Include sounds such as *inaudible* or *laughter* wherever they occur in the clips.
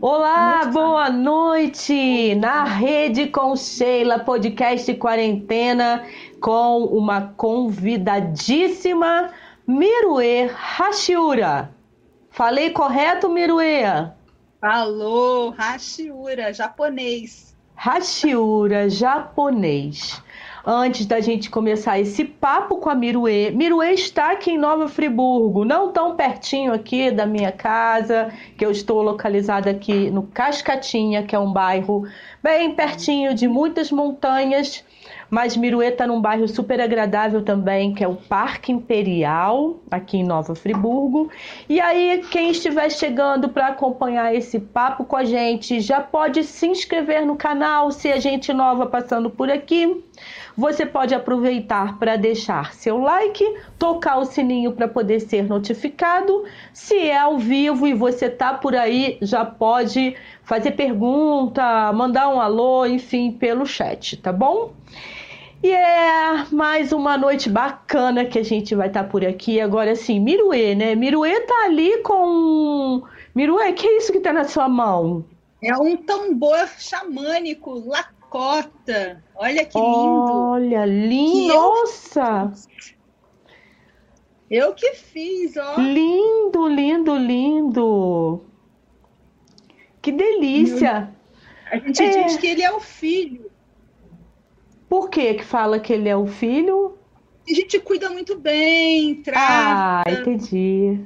Olá, boa noite! Na Rede com Sheila, podcast quarentena, com uma convidadíssima, Mirue Hashiura. Falei correto, Mirue? Falou, Hashiura, japonês. Hashiura, japonês antes da gente começar esse papo com a Miruê. Miruê está aqui em Nova Friburgo, não tão pertinho aqui da minha casa, que eu estou localizada aqui no Cascatinha, que é um bairro bem pertinho de muitas montanhas. Mas Miruê está num bairro super agradável também, que é o Parque Imperial, aqui em Nova Friburgo. E aí, quem estiver chegando para acompanhar esse papo com a gente, já pode se inscrever no canal, se a gente nova passando por aqui. Você pode aproveitar para deixar seu like, tocar o sininho para poder ser notificado. Se é ao vivo e você tá por aí, já pode fazer pergunta, mandar um alô, enfim, pelo chat, tá bom? E é mais uma noite bacana que a gente vai estar tá por aqui. Agora sim, Miruê, né? Miruê tá ali com. Miruê, que é isso que tá na sua mão? É um tambor xamânico Dakota. Olha que lindo. Olha, lindo. Nossa! Eu que fiz, ó. Lindo, lindo, lindo. Que delícia. A gente é. diz que ele é o filho. Por que que fala que ele é o filho? A gente cuida muito bem, trata. Ah, entendi.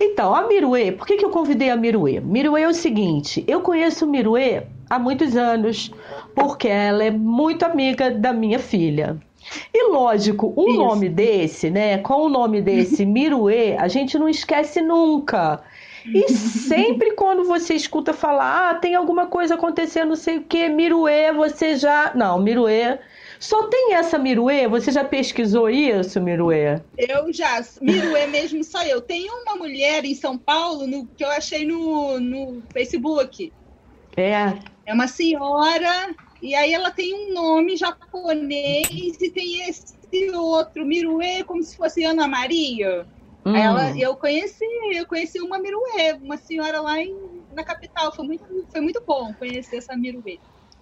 Então, a Miruê, por que, que eu convidei a Miruê? Miruê é o seguinte, eu conheço Miruê há muitos anos, porque ela é muito amiga da minha filha. E lógico, um Isso. nome desse, né? Com o nome desse, *laughs* Miruê, a gente não esquece nunca. E *laughs* sempre quando você escuta falar, ah, tem alguma coisa acontecendo, não sei o que, Miruê, você já. Não, Miruê. Só tem essa Miruê? Você já pesquisou isso, Miruê? Eu já. Miruê mesmo só eu. Tem uma mulher em São Paulo no, que eu achei no, no Facebook. É. É uma senhora, e aí ela tem um nome japonês e tem esse outro, Miruê, como se fosse Ana Maria. Hum. Ela, eu conheci, eu conheci uma Miruê, uma senhora lá em, na capital. Foi muito, foi muito bom conhecer essa Miruê.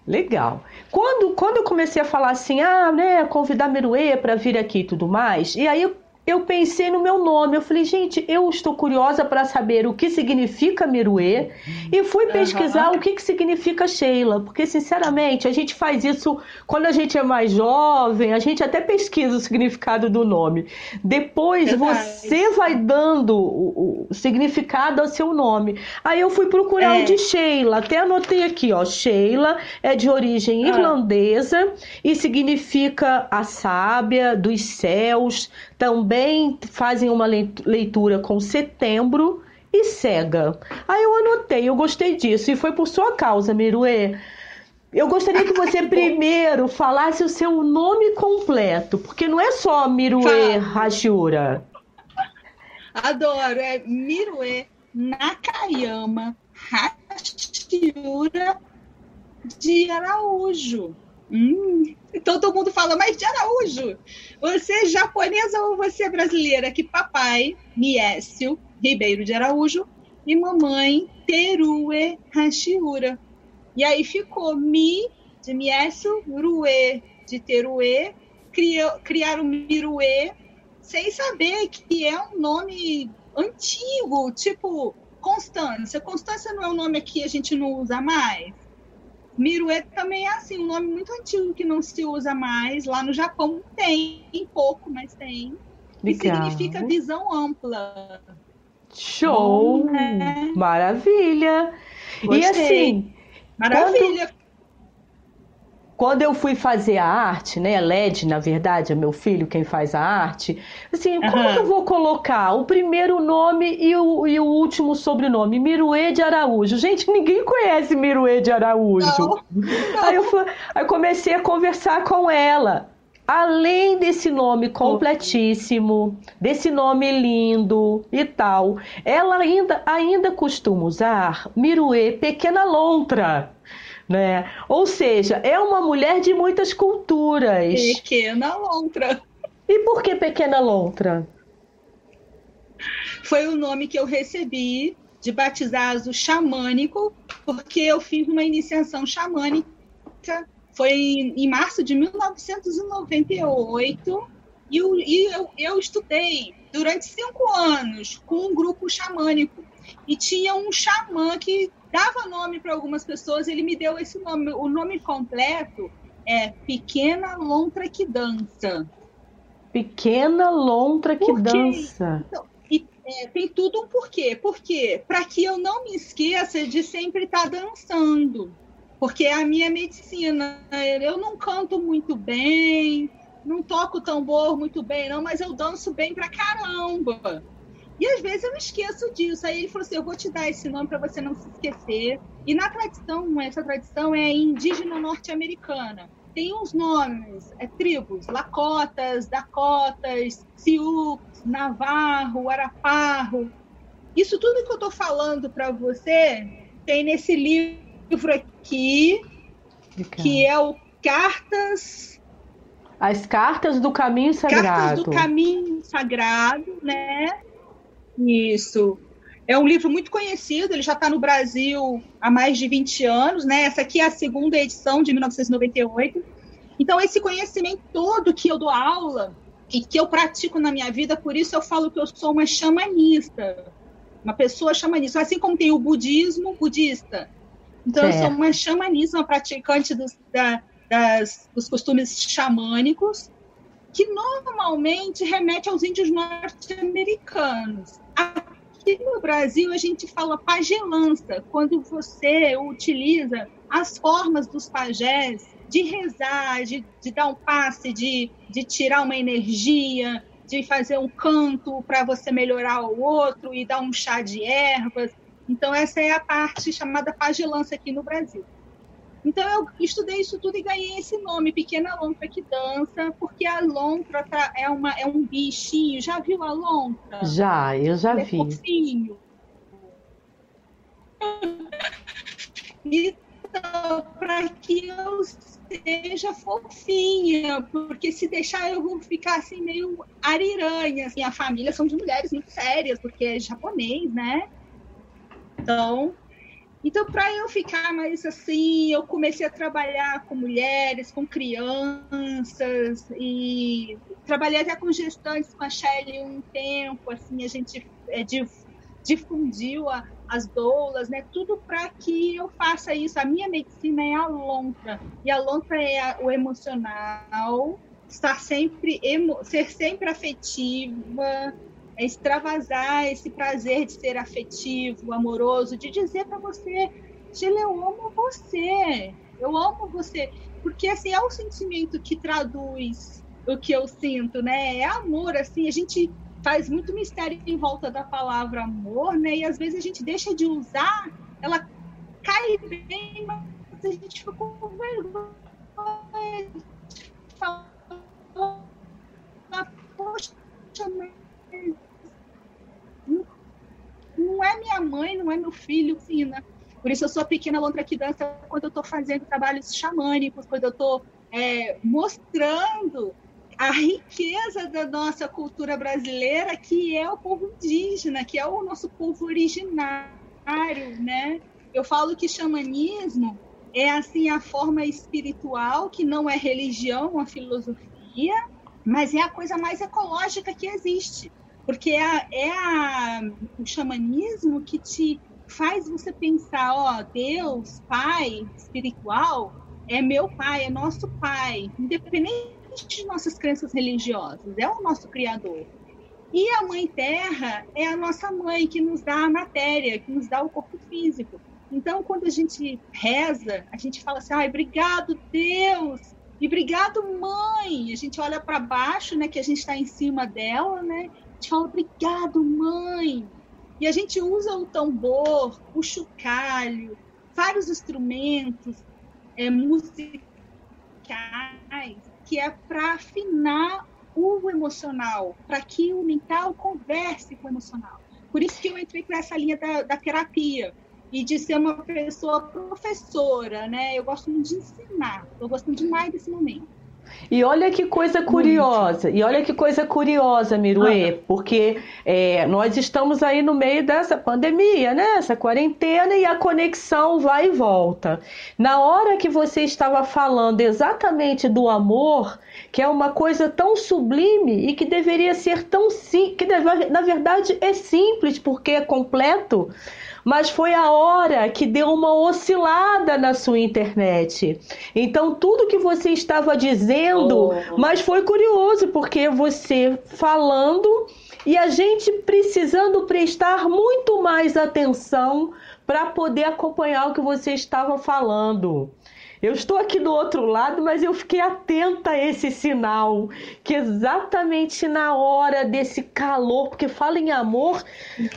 Legal. Quando, quando eu comecei a falar assim, ah, né, convidar Miruê para vir aqui e tudo mais, e aí eu pensei no meu nome. Eu falei, gente, eu estou curiosa para saber o que significa Miruê e fui pesquisar uhum. o que, que significa Sheila, porque sinceramente a gente faz isso quando a gente é mais jovem, a gente até pesquisa o significado do nome. Depois você vai dando o, o, significado ao seu nome. Aí eu fui procurar é. o de Sheila, até anotei aqui, ó. Sheila é de origem ah. irlandesa e significa a sábia dos céus, também fazem uma leitura com setembro e cega. Aí eu anotei, eu gostei disso e foi por sua causa, Miruê. Eu gostaria que você *laughs* primeiro falasse o seu nome completo, porque não é só Miruê Hashiura. Adoro, é Miruê Nakayama Hashiura de Araújo. Hum, então todo mundo fala, mas de Araújo, você é japonesa ou você é brasileira? Que papai, Miécio Ribeiro de Araújo, e mamãe, Terue Hashiura. E aí ficou Mi de Miécio, Rue de Terue, criaram Mirue, sem saber que é um nome antigo, tipo Constância. Constância não é um nome que a gente não usa mais. Miruê também é assim, um nome muito antigo que não se usa mais. Lá no Japão tem, pouco, mas tem. Legal. E significa visão ampla. Show! Bom, né? Maravilha! Gostei. E assim. Maravilha! Quando quando eu fui fazer a arte, né, LED, na verdade, é meu filho quem faz a arte, assim, uhum. como que eu vou colocar o primeiro nome e o, e o último sobrenome? Miruê de Araújo. Gente, ninguém conhece Miruê de Araújo. Não. Não. Aí, eu fui, aí comecei a conversar com ela. Além desse nome completíssimo, desse nome lindo e tal, ela ainda, ainda costuma usar Miruê Pequena Lontra né? Ou seja, é uma mulher de muitas culturas. Pequena lontra. E por que pequena lontra? Foi o nome que eu recebi de batizazo xamânico, porque eu fiz uma iniciação xamânica, foi em, março de 1998, e, eu, e eu, eu estudei durante cinco anos com um grupo xamânico. E tinha um xamã que dava nome para algumas pessoas, ele me deu esse nome. O nome completo é Pequena Lontra que Dança. Pequena Lontra que Dança. Então, e, é, tem tudo um porquê. Por quê? Para que eu não me esqueça de sempre estar tá dançando. Porque é a minha medicina. Eu não canto muito bem, não toco tambor muito bem, não, mas eu danço bem pra caramba. E às vezes eu esqueço disso. Aí ele falou assim: eu vou te dar esse nome para você não se esquecer. E na tradição, essa tradição é indígena norte-americana. Tem uns nomes, é tribos, Lakotas, Dakotas, Sioux, Navarro, Araparro. Isso tudo que eu estou falando para você tem nesse livro aqui, que é o Cartas as cartas do caminho sagrado. Cartas do caminho sagrado, né? Isso. É um livro muito conhecido, ele já está no Brasil há mais de 20 anos, né? Essa aqui é a segunda edição de 1998. Então, esse conhecimento todo que eu dou aula e que eu pratico na minha vida, por isso eu falo que eu sou uma xamanista, uma pessoa xamanista. Assim como tem o budismo budista. Então, eu sou uma xamanista, uma praticante dos, da, das, dos costumes xamânicos, que normalmente remete aos índios norte-americanos. Aqui no Brasil, a gente fala pagelança, quando você utiliza as formas dos pajés de rezar, de, de dar um passe, de, de tirar uma energia, de fazer um canto para você melhorar o outro e dar um chá de ervas. Então, essa é a parte chamada pagelança aqui no Brasil. Então eu estudei isso tudo e ganhei esse nome, Pequena Lontra que Dança, porque a lontra tá, é, uma, é um bichinho. Já viu a lontra? Já, eu já Ele vi. É fofinho. Então, para que eu seja fofinha, porque se deixar eu vou ficar assim meio ariranha. Assim, a família são de mulheres muito sérias, porque é japonês, né? Então, então, para eu ficar mais assim, eu comecei a trabalhar com mulheres, com crianças, e trabalhei até com gestantes com a Shelly um tempo, assim, a gente é, difundiu a, as doulas, né? Tudo para que eu faça isso. A minha medicina é a lontra, e a lontra é a, o emocional, estar sempre, emo, ser sempre afetiva, extravasar esse prazer de ser afetivo, amoroso, de dizer para você, Gila, eu amo você, eu amo você, porque assim é o sentimento que traduz o que eu sinto, né? É amor, assim, a gente faz muito mistério em volta da palavra amor, né? E às vezes a gente deixa de usar, ela cai bem, mas a gente fica com vergonha de falar, poxa, não é minha mãe, não é meu filho, ensina. Por isso eu sou pequena lontra que dança quando eu estou fazendo trabalhos xamânicos, quando eu estou é, mostrando a riqueza da nossa cultura brasileira, que é o povo indígena, que é o nosso povo originário, né? Eu falo que xamanismo é assim a forma espiritual que não é religião, uma filosofia, mas é a coisa mais ecológica que existe porque é, é a, o xamanismo que te faz você pensar, ó, Deus, Pai espiritual, é meu Pai, é nosso Pai, independente de nossas crenças religiosas, é o nosso Criador. E a Mãe Terra é a nossa mãe que nos dá a matéria, que nos dá o corpo físico. Então, quando a gente reza, a gente fala assim: ai, obrigado, Deus, e obrigado, mãe. A gente olha para baixo, né, que a gente está em cima dela, né, gente fala obrigado, mãe. E a gente usa o tambor, o chocalho, vários instrumentos é, musicais que é para afinar o emocional, para que o mental converse com o emocional. Por isso que eu entrei com essa linha da, da terapia e de ser uma pessoa professora, né? Eu gosto muito de ensinar, eu gosto demais desse momento. E olha que coisa curiosa, e olha que coisa curiosa, Miruê, ah. porque é, nós estamos aí no meio dessa pandemia, né? Essa quarentena e a conexão vai e volta. Na hora que você estava falando exatamente do amor, que é uma coisa tão sublime e que deveria ser tão simples, que na verdade é simples porque é completo mas foi a hora que deu uma oscilada na sua internet. Então, tudo que você estava dizendo, oh. mas foi curioso, porque você falando e a gente precisando prestar muito mais atenção para poder acompanhar o que você estava falando. Eu estou aqui do outro lado, mas eu fiquei atenta a esse sinal, que exatamente na hora desse calor, porque fala em amor,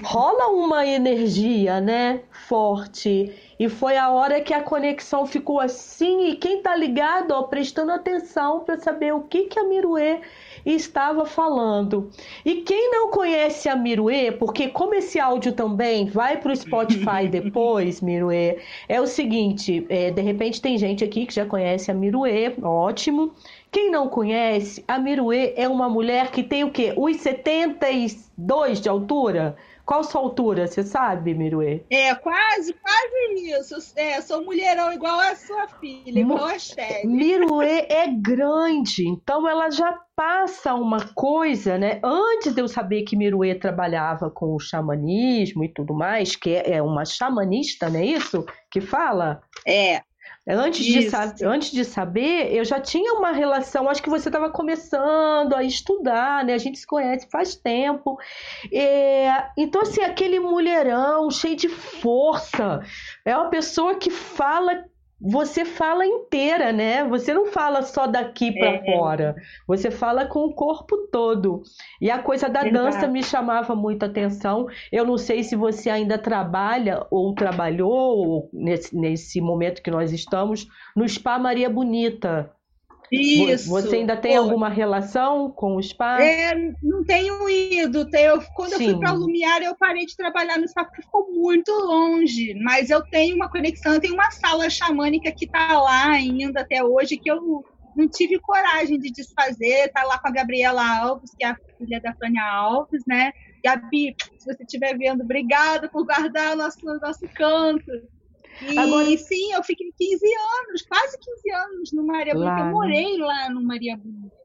rola uma energia, né, forte. E foi a hora que a conexão ficou assim, e quem tá ligado, ó, prestando atenção para saber o que que a Miruê estava falando. E quem não conhece a Miruê, porque como esse áudio também vai para o Spotify *laughs* depois, Miruê, é o seguinte: é, de repente tem gente aqui que já conhece a Miruê, ótimo. Quem não conhece, a Miruê é uma mulher que tem o quê? 1,72 de altura? Qual sua altura, você sabe, Miruê? É, quase, quase isso. É, sou mulherão igual a sua filha, igual a Shelly. Miruê é grande, então ela já passa uma coisa, né? Antes de eu saber que Miruê trabalhava com o xamanismo e tudo mais, que é uma xamanista, não é isso? Que fala? É. Antes de, antes de saber, eu já tinha uma relação, acho que você estava começando a estudar, né? A gente se conhece faz tempo. É, então, assim, aquele mulherão cheio de força. É uma pessoa que fala você fala inteira, né? Você não fala só daqui para é. fora. Você fala com o corpo todo. E a coisa da Exato. dança me chamava muita atenção. Eu não sei se você ainda trabalha ou trabalhou nesse, nesse momento que nós estamos no Spa Maria Bonita. Isso. Você ainda tem Pô. alguma relação com o spa? É, não tenho ido. Tenho, quando Sim. eu fui para Lumiar, eu parei de trabalhar no spa porque ficou muito longe. Mas eu tenho uma conexão, eu tenho uma sala xamânica que está lá ainda até hoje, que eu não tive coragem de desfazer. Está lá com a Gabriela Alves, que é a filha da Tânia Alves, né? Gabi, se você estiver vendo, obrigada por guardar nosso, nosso canto. E Agora... sim, eu fiquei 15 anos, quase 15 anos no Maria Bonita. Eu morei lá no Maria Bonita.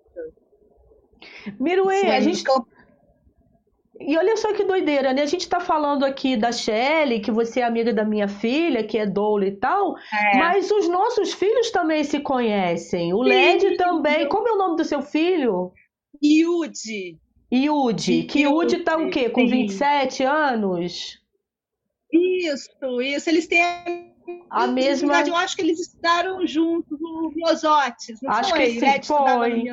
Miruê, a gente. E olha só que doideira, né? A gente tá falando aqui da Shelly, que você é amiga da minha filha, que é doula e tal, é. mas os nossos filhos também se conhecem. O Led também. Como é o nome do seu filho? Yudi. Yudi. Que Yudi tá o quê? Com Sim. 27 anos? Isso, isso. Eles têm a mesma. Verdade, eu acho que eles estudaram juntos no Miosotes, não acho foi? que sim, foi.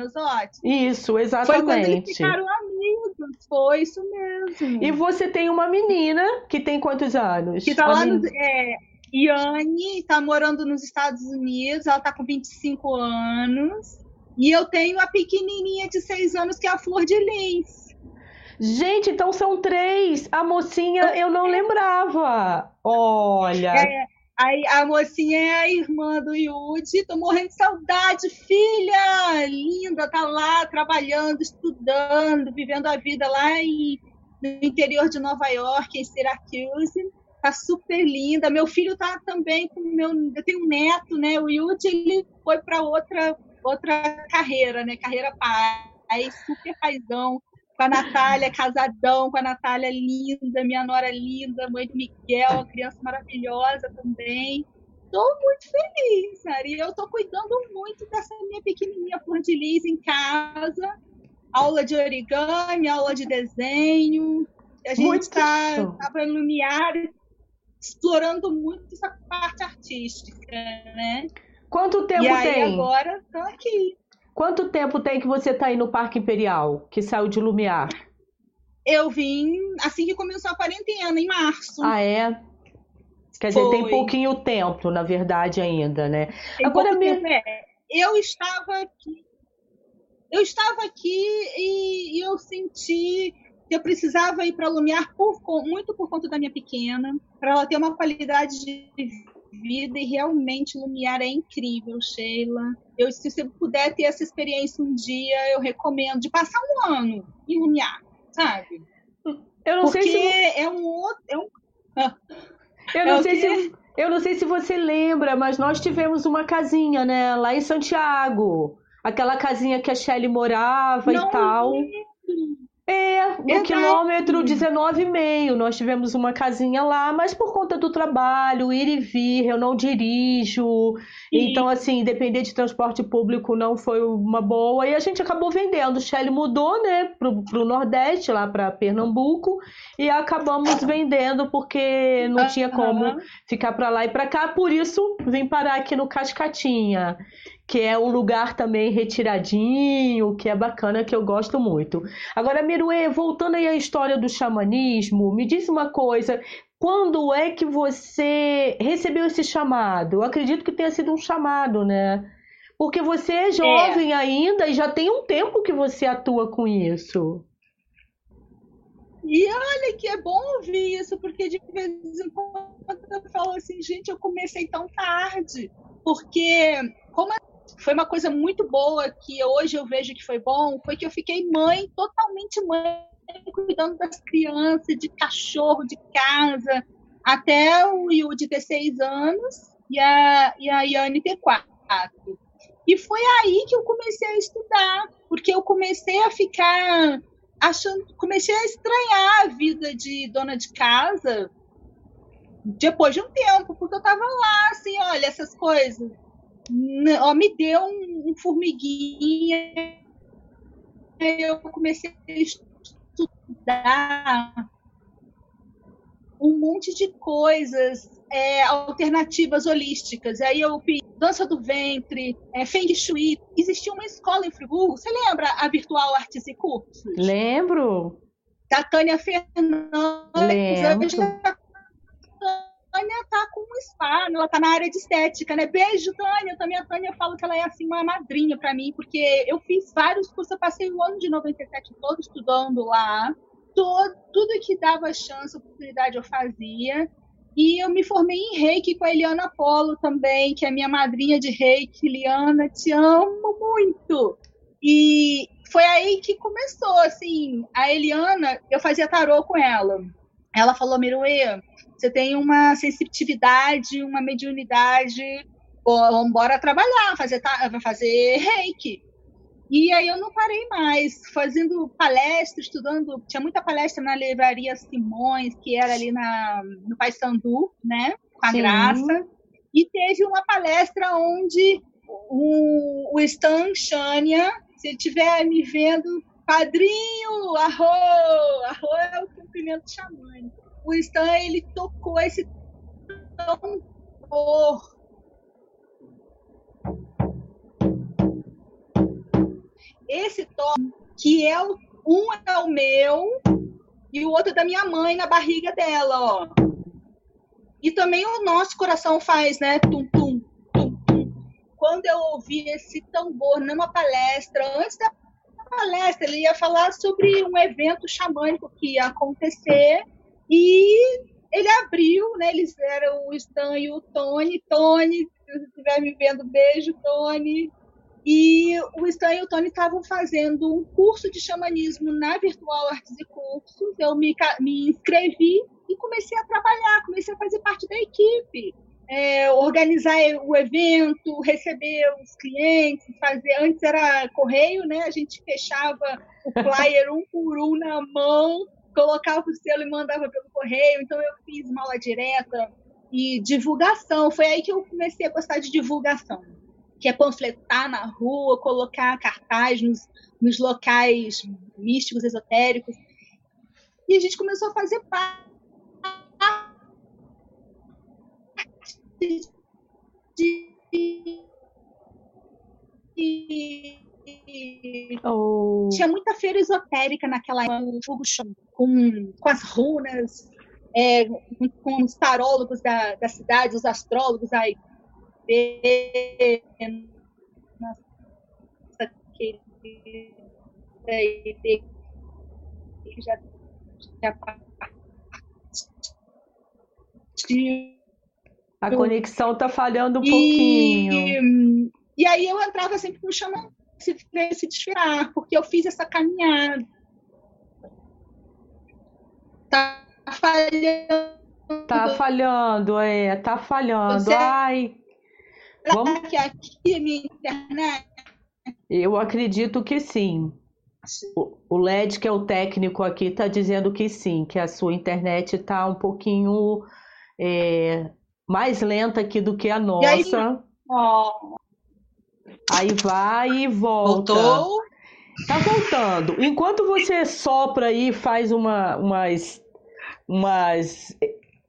Isso, exatamente. Foi quando eles ficaram amigos, foi isso mesmo. E você tem uma menina que tem quantos anos? Que tá lá no. É, Yane tá morando nos Estados Unidos, ela tá com 25 anos. E eu tenho a pequenininha de 6 anos, que é a Flor de Lins. Gente, então são três. A mocinha eu não lembrava. Olha. É, a, a mocinha é a irmã do Yudi. Tô morrendo de saudade, filha! Linda, tá lá trabalhando, estudando, vivendo a vida lá em, no interior de Nova York, em Syracuse. Tá super linda. Meu filho tá também com meu. Eu tenho um neto, né? O Yudi ele foi para outra, outra carreira, né? Carreira pai, super paizão com a Natália, casadão, com a Natália linda, minha nora linda, mãe do Miguel, uma criança maravilhosa também. Estou muito feliz, cara. E eu estou cuidando muito dessa minha pequenininha flor de lis em casa. Aula de origami, aula de desenho. A gente está no Lumiar explorando muito essa parte artística, né? Quanto tempo e aí, tem? agora estou aqui. Quanto tempo tem que você está aí no Parque Imperial, que saiu de Lumiar? Eu vim assim que começou a quarentena, em março. Ah, é? Quer dizer, Foi. tem pouquinho tempo, na verdade, ainda, né? Tem Agora mesmo. É. Eu estava aqui. Eu estava aqui e, e eu senti que eu precisava ir para Lumiar por, muito por conta da minha pequena, para ela ter uma qualidade de vida e realmente Lumiar é incrível, Sheila. Eu, se você puder ter essa experiência um dia, eu recomendo de passar um ano em Lumiar, sabe? Eu não Porque sei se é um outro. É um... eu é não o sei se eu não sei se você lembra, mas nós tivemos uma casinha, né, lá em Santiago. Aquela casinha que a Shelley morava Não e tal. lembro. É, no Verdade. quilômetro 19,5 nós tivemos uma casinha lá, mas por conta do trabalho, ir e vir, eu não dirijo. Sim. Então, assim, depender de transporte público não foi uma boa. E a gente acabou vendendo. O Shelly mudou, né, pro, pro Nordeste, lá para Pernambuco, e acabamos vendendo porque não tinha como ficar para lá e para cá. Por isso, vim parar aqui no Cascatinha, que é um lugar também retiradinho, que é bacana, que eu gosto muito. Agora, Miruê, voltando aí à história do xamanismo, me diz uma coisa. Quando é que você recebeu esse chamado? Eu acredito que tenha sido um chamado, né? Porque você é jovem ainda e já tem um tempo que você atua com isso. E olha que é bom ouvir isso, porque de vez em quando eu falo assim, gente, eu comecei tão tarde. Porque, como foi uma coisa muito boa que hoje eu vejo que foi bom, foi que eu fiquei mãe, totalmente mãe, cuidando das crianças, de cachorro, de casa, até o Yudi ter seis anos e a, e a Yane ter quatro. E foi aí que eu comecei a estudar, porque eu comecei a ficar achando, comecei a estranhar a vida de dona de casa depois de um tempo, porque eu tava lá, assim, olha, essas coisas. Ó, me deu um, um formiguinha, eu comecei a estudar um monte de coisas é, alternativas holísticas. Aí eu fiz dança do ventre, é, feng shui. Existia uma escola em Friburgo, você lembra a Virtual Artes e Cursos? Lembro? Da Tânia Fernandes. Lembro. Tânia tá com um spa, ela tá na área de estética, né? Beijo, Tânia. Também a Tânia eu falo que ela é assim uma madrinha para mim, porque eu fiz vários cursos, eu passei o ano de 97 todo estudando lá. Todo, tudo que dava chance, oportunidade eu fazia. E eu me formei em reiki com a Eliana Polo também, que é minha madrinha de reiki. Eliana, te amo muito. E foi aí que começou, assim, a Eliana, eu fazia tarô com ela. Ela falou, Miruê, você tem uma sensitividade, uma mediunidade, bom, bora trabalhar, fazer, fazer reiki. E aí eu não parei mais, fazendo palestra, estudando, tinha muita palestra na livraria Simões, que era ali na, no Paissandu, né, com a Sim. Graça, e teve uma palestra onde o, o Stan Shania, se ele estiver me vendo, padrinho, arro, arro é o cumprimento xamânico. O Stan, ele tocou esse tambor esse tom, que é o, um é o meu e o outro é da minha mãe na barriga dela, ó. E também o nosso coração faz, né? Tum, tum, tum, tum. Quando eu ouvi esse tambor numa palestra, antes da palestra, ele ia falar sobre um evento xamânico que ia acontecer e ele abriu, né? Eles eram o Stan e o Tony. Tony, se você estiver me vendo, beijo, Tony. E o Stan e o Tony estavam fazendo um curso de xamanismo na Virtual Artes e Cursos. Eu me, me inscrevi e comecei a trabalhar, comecei a fazer parte da equipe. É, organizar o evento, receber os clientes, fazer. Antes era correio, né? A gente fechava o flyer um por um na mão, colocava o selo e mandava pelo correio. Então eu fiz mala direta e divulgação. Foi aí que eu comecei a gostar de divulgação que é panfletar na rua, colocar cartaz nos, nos locais místicos, esotéricos. E a gente começou a fazer parte Oh, Tinha muita feira esotérica naquela época, com, com as runas, é, com, com os tarólogos da, da cidade, os astrólogos, aí nossa, que já, já partiu A conexão tá falhando um e, pouquinho. E aí eu entrava sempre com o xamã se, se desfilar, porque eu fiz essa caminhada. Tá falhando. Tá falhando, é, tá falhando. Você... Ai. Vamos... Que aqui minha internet. Eu acredito que sim. O LED, que é o técnico aqui, está dizendo que sim, que a sua internet está um pouquinho é, mais lenta aqui do que a nossa. Aí, aí, vai e volta. Voltou? Tá voltando. Enquanto você sopra aí, faz uma, umas, umas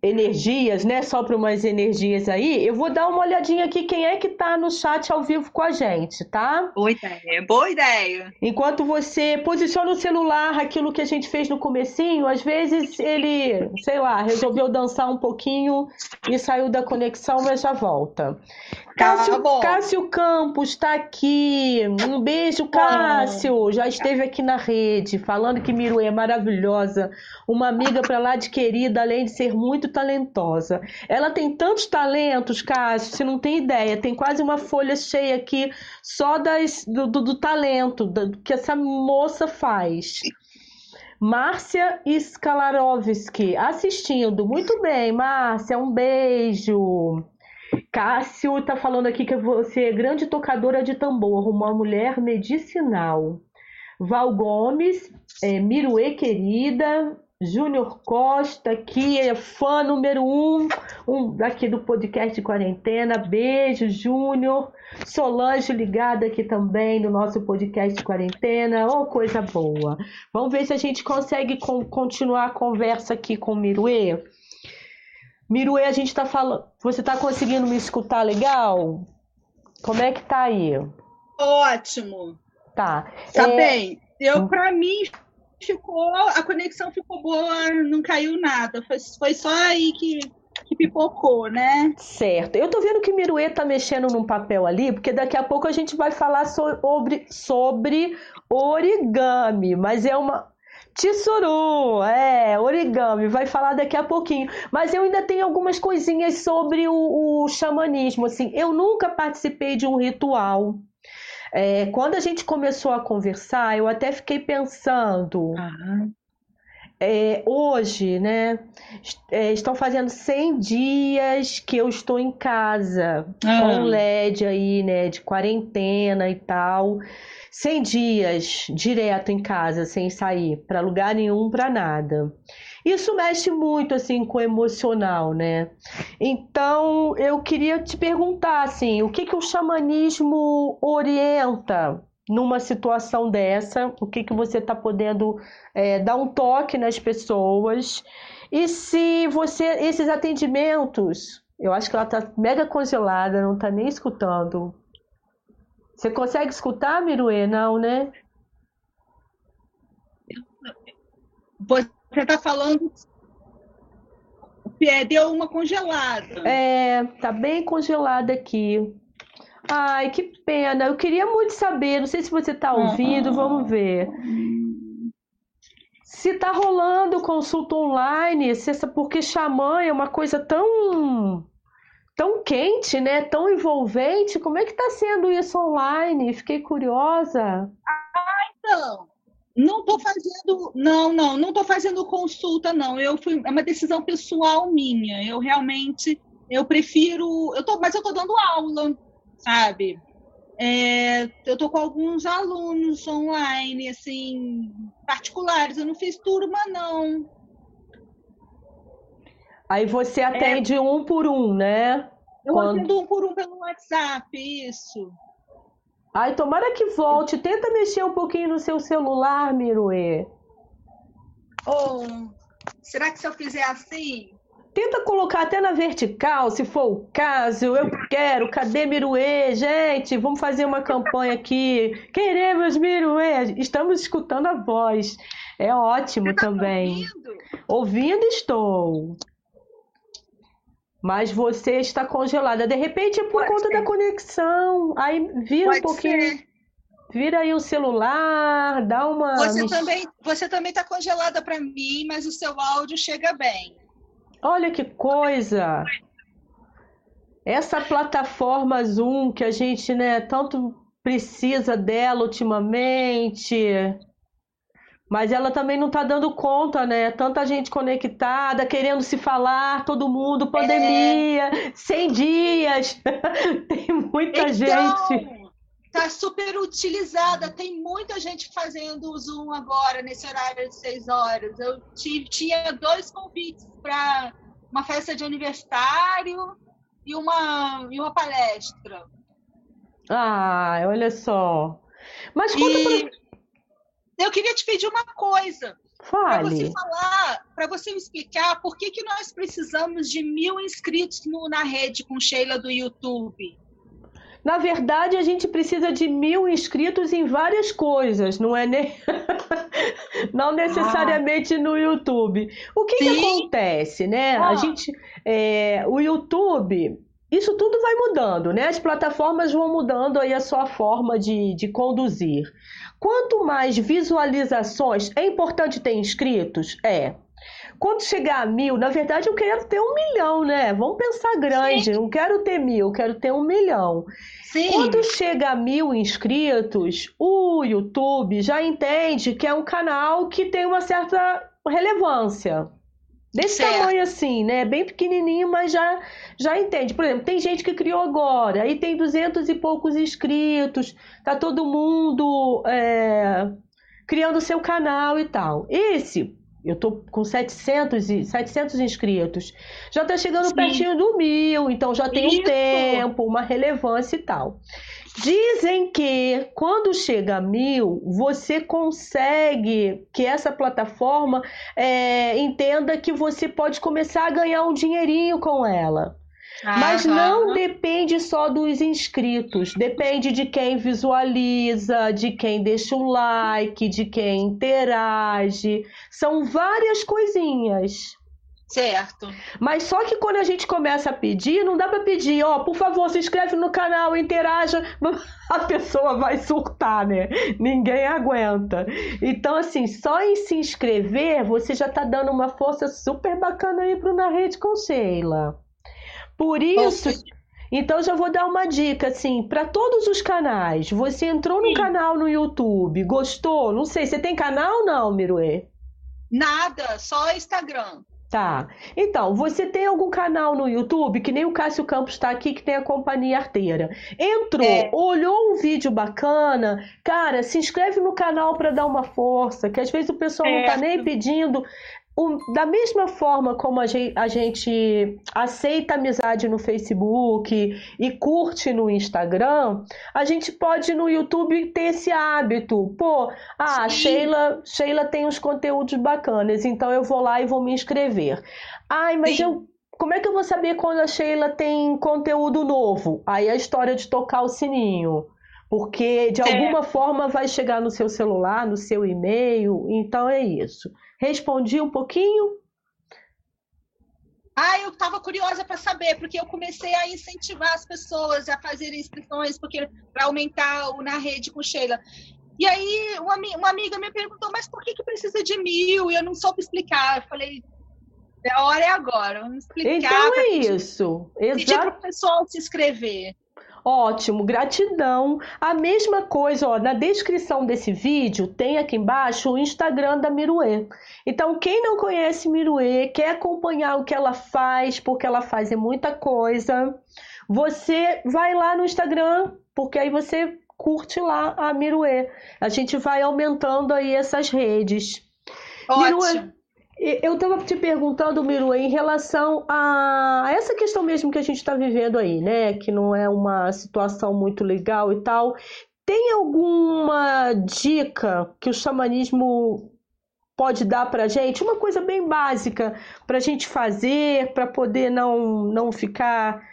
energias, né? Só para umas energias aí. Eu vou dar uma olhadinha aqui quem é que tá no chat ao vivo com a gente, tá? Boa ideia, boa ideia. Enquanto você posiciona o celular, aquilo que a gente fez no comecinho, às vezes ele, sei lá, resolveu dançar um pouquinho e saiu da conexão, mas já volta. Cássio, tá Cássio Campos está aqui. Um beijo, Cássio. Já esteve aqui na rede, falando que Miru é maravilhosa. Uma amiga para lá de querida, além de ser muito talentosa. Ela tem tantos talentos, Cássio, você não tem ideia. Tem quase uma folha cheia aqui só das, do, do, do talento do, que essa moça faz. Márcia Skalarovski assistindo. Muito bem, Márcia, um beijo. Cássio está falando aqui que você é grande tocadora de tambor, uma mulher medicinal. Val Gomes, é, Miruê querida, Júnior Costa, que é fã número um, um daqui do podcast Quarentena. Beijo, Júnior. Solange ligada aqui também no nosso podcast Quarentena. Oh, coisa boa. Vamos ver se a gente consegue continuar a conversa aqui com o Miruê. Miruê, a gente tá falando. Você tá conseguindo me escutar legal? Como é que tá aí? Ótimo. Tá. Tá é... bem. Eu, hum. para mim, ficou. A conexão ficou boa, não caiu nada. Foi, foi só aí que, que pipocou, né? Certo. Eu tô vendo que Miruê tá mexendo num papel ali, porque daqui a pouco a gente vai falar sobre, sobre origami, mas é uma Tsuru, é, origami, vai falar daqui a pouquinho. Mas eu ainda tenho algumas coisinhas sobre o, o xamanismo. Assim, eu nunca participei de um ritual. É, quando a gente começou a conversar, eu até fiquei pensando. É, hoje, né, é, estão fazendo 100 dias que eu estou em casa, ah. com LED aí, né, de quarentena e tal. 100 dias direto em casa, sem sair para lugar nenhum, para nada. Isso mexe muito assim com o emocional, né? Então, eu queria te perguntar assim, o que que o xamanismo orienta numa situação dessa? O que que você está podendo é, dar um toque nas pessoas? E se você esses atendimentos, eu acho que ela está mega congelada, não está nem escutando. Você consegue escutar, Miruê? Não, né? Você está falando. É, deu uma congelada. É, tá bem congelada aqui. Ai, que pena. Eu queria muito saber. Não sei se você está ouvindo, vamos ver. Se tá rolando consulta online, porque xamã é uma coisa tão tão quente, né? Tão envolvente. Como é que está sendo isso online? Fiquei curiosa. Ah, então. Não estou fazendo, não, não, não estou fazendo consulta, não. Eu fui, é uma decisão pessoal minha. Eu realmente, eu prefiro, eu tô, mas eu estou dando aula, sabe? É, eu estou com alguns alunos online, assim, particulares. Eu não fiz turma, não. Aí você atende é... um por um, né? Eu Quando... atendo um por um pelo WhatsApp, isso. Ai, tomara que volte. Tenta mexer um pouquinho no seu celular, Miruê. Oh, será que se eu fizer assim? Tenta colocar até na vertical, se for o caso. Eu quero. Cadê Miruê? Gente, vamos fazer uma campanha aqui. Queremos Miruê. Estamos escutando a voz. É ótimo tá também. Ouvindo? ouvindo estou mas você está congelada. De repente é por Pode conta ser. da conexão. Aí vira Pode um pouquinho. Ser. Vira aí o celular, dá uma. Você também, você também está congelada para mim, mas o seu áudio chega bem. Olha que coisa! Essa plataforma Zoom que a gente, né, tanto precisa dela ultimamente, mas ela também não está dando conta, né? Tanta gente conectada, querendo se falar, todo mundo, pandemia, é. 100 dias. *laughs* Tem muita então, gente. Tá super utilizada. Tem muita gente fazendo o Zoom agora, nesse horário de 6 horas. Eu tinha dois convites para uma festa de aniversário e uma, e uma palestra. Ah, olha só. Mas pra... Eu queria te pedir uma coisa. Para você falar, para você me explicar por que, que nós precisamos de mil inscritos no, na rede com Sheila do YouTube. Na verdade, a gente precisa de mil inscritos em várias coisas, não é nem... *laughs* não necessariamente ah. no YouTube. O que, que acontece, né? Ah. A gente, é, o YouTube, isso tudo vai mudando, né? As plataformas vão mudando aí a sua forma de, de conduzir. Quanto mais visualizações, é importante ter inscritos? É. Quando chegar a mil, na verdade eu quero ter um milhão, né? Vamos pensar grande, Sim. não quero ter mil, quero ter um milhão. Sim. Quando chega a mil inscritos, o YouTube já entende que é um canal que tem uma certa relevância. Desse certo. tamanho assim, né? Bem pequenininho, mas já, já entende. Por exemplo, tem gente que criou agora, aí tem duzentos e poucos inscritos, tá todo mundo é, criando seu canal e tal. Esse, eu tô com 700, e, 700 inscritos, já tá chegando Sim. pertinho do mil, então já tem Isso. um tempo, uma relevância e tal. Dizem que quando chega a mil, você consegue que essa plataforma é, entenda que você pode começar a ganhar um dinheirinho com ela. Mas não depende só dos inscritos, depende de quem visualiza, de quem deixa um like, de quem interage. São várias coisinhas. Certo. Mas só que quando a gente começa a pedir, não dá para pedir, ó, oh, por favor, se inscreve no canal, interaja. *laughs* A pessoa vai surtar, né? Ninguém aguenta. Então, assim, só em se inscrever, você já tá dando uma força super bacana aí pro Na Rede com Sheila. Por isso. Então já vou dar uma dica assim para todos os canais. Você entrou no Sim. canal no YouTube, gostou? Não sei, você tem canal ou não, Miruê? Nada, só Instagram. Tá. Então, você tem algum canal no YouTube, que nem o Cássio Campos está aqui, que tem a Companhia Arteira. Entrou, é. olhou um vídeo bacana, cara, se inscreve no canal para dar uma força, que às vezes o pessoal não tá nem pedindo o, da mesma forma como a gente, a gente, aceita amizade no Facebook e curte no Instagram, a gente pode no YouTube ter esse hábito. Pô, ah, Sheila, Sheila tem uns conteúdos bacanas, então eu vou lá e vou me inscrever. Ai, mas Sim. eu como é que eu vou saber quando a Sheila tem conteúdo novo? Aí a história de tocar o sininho. Porque de alguma forma vai chegar no seu celular, no seu e-mail. Então é isso. Respondi um pouquinho? Ah, eu estava curiosa para saber, porque eu comecei a incentivar as pessoas a fazerem inscrições para aumentar o na rede com Sheila. E aí uma, uma, amiga me perguntou, mas por que, que precisa de mil? E eu não soube explicar. Eu falei, a hora é agora, vamos explicar. Então é isso. Exato. Pedir para o pessoal se inscrever. Ótimo, gratidão. A mesma coisa, ó, na descrição desse vídeo tem aqui embaixo o Instagram da Miruê. Então, quem não conhece Miruê, quer acompanhar o que ela faz, porque ela faz é muita coisa, você vai lá no Instagram, porque aí você curte lá a Miruê. A gente vai aumentando aí essas redes. Ótimo. Miruê, eu estava te perguntando, Miru, em relação a essa questão mesmo que a gente está vivendo aí, né? Que não é uma situação muito legal e tal. Tem alguma dica que o xamanismo pode dar para gente? Uma coisa bem básica para a gente fazer, para poder não, não ficar.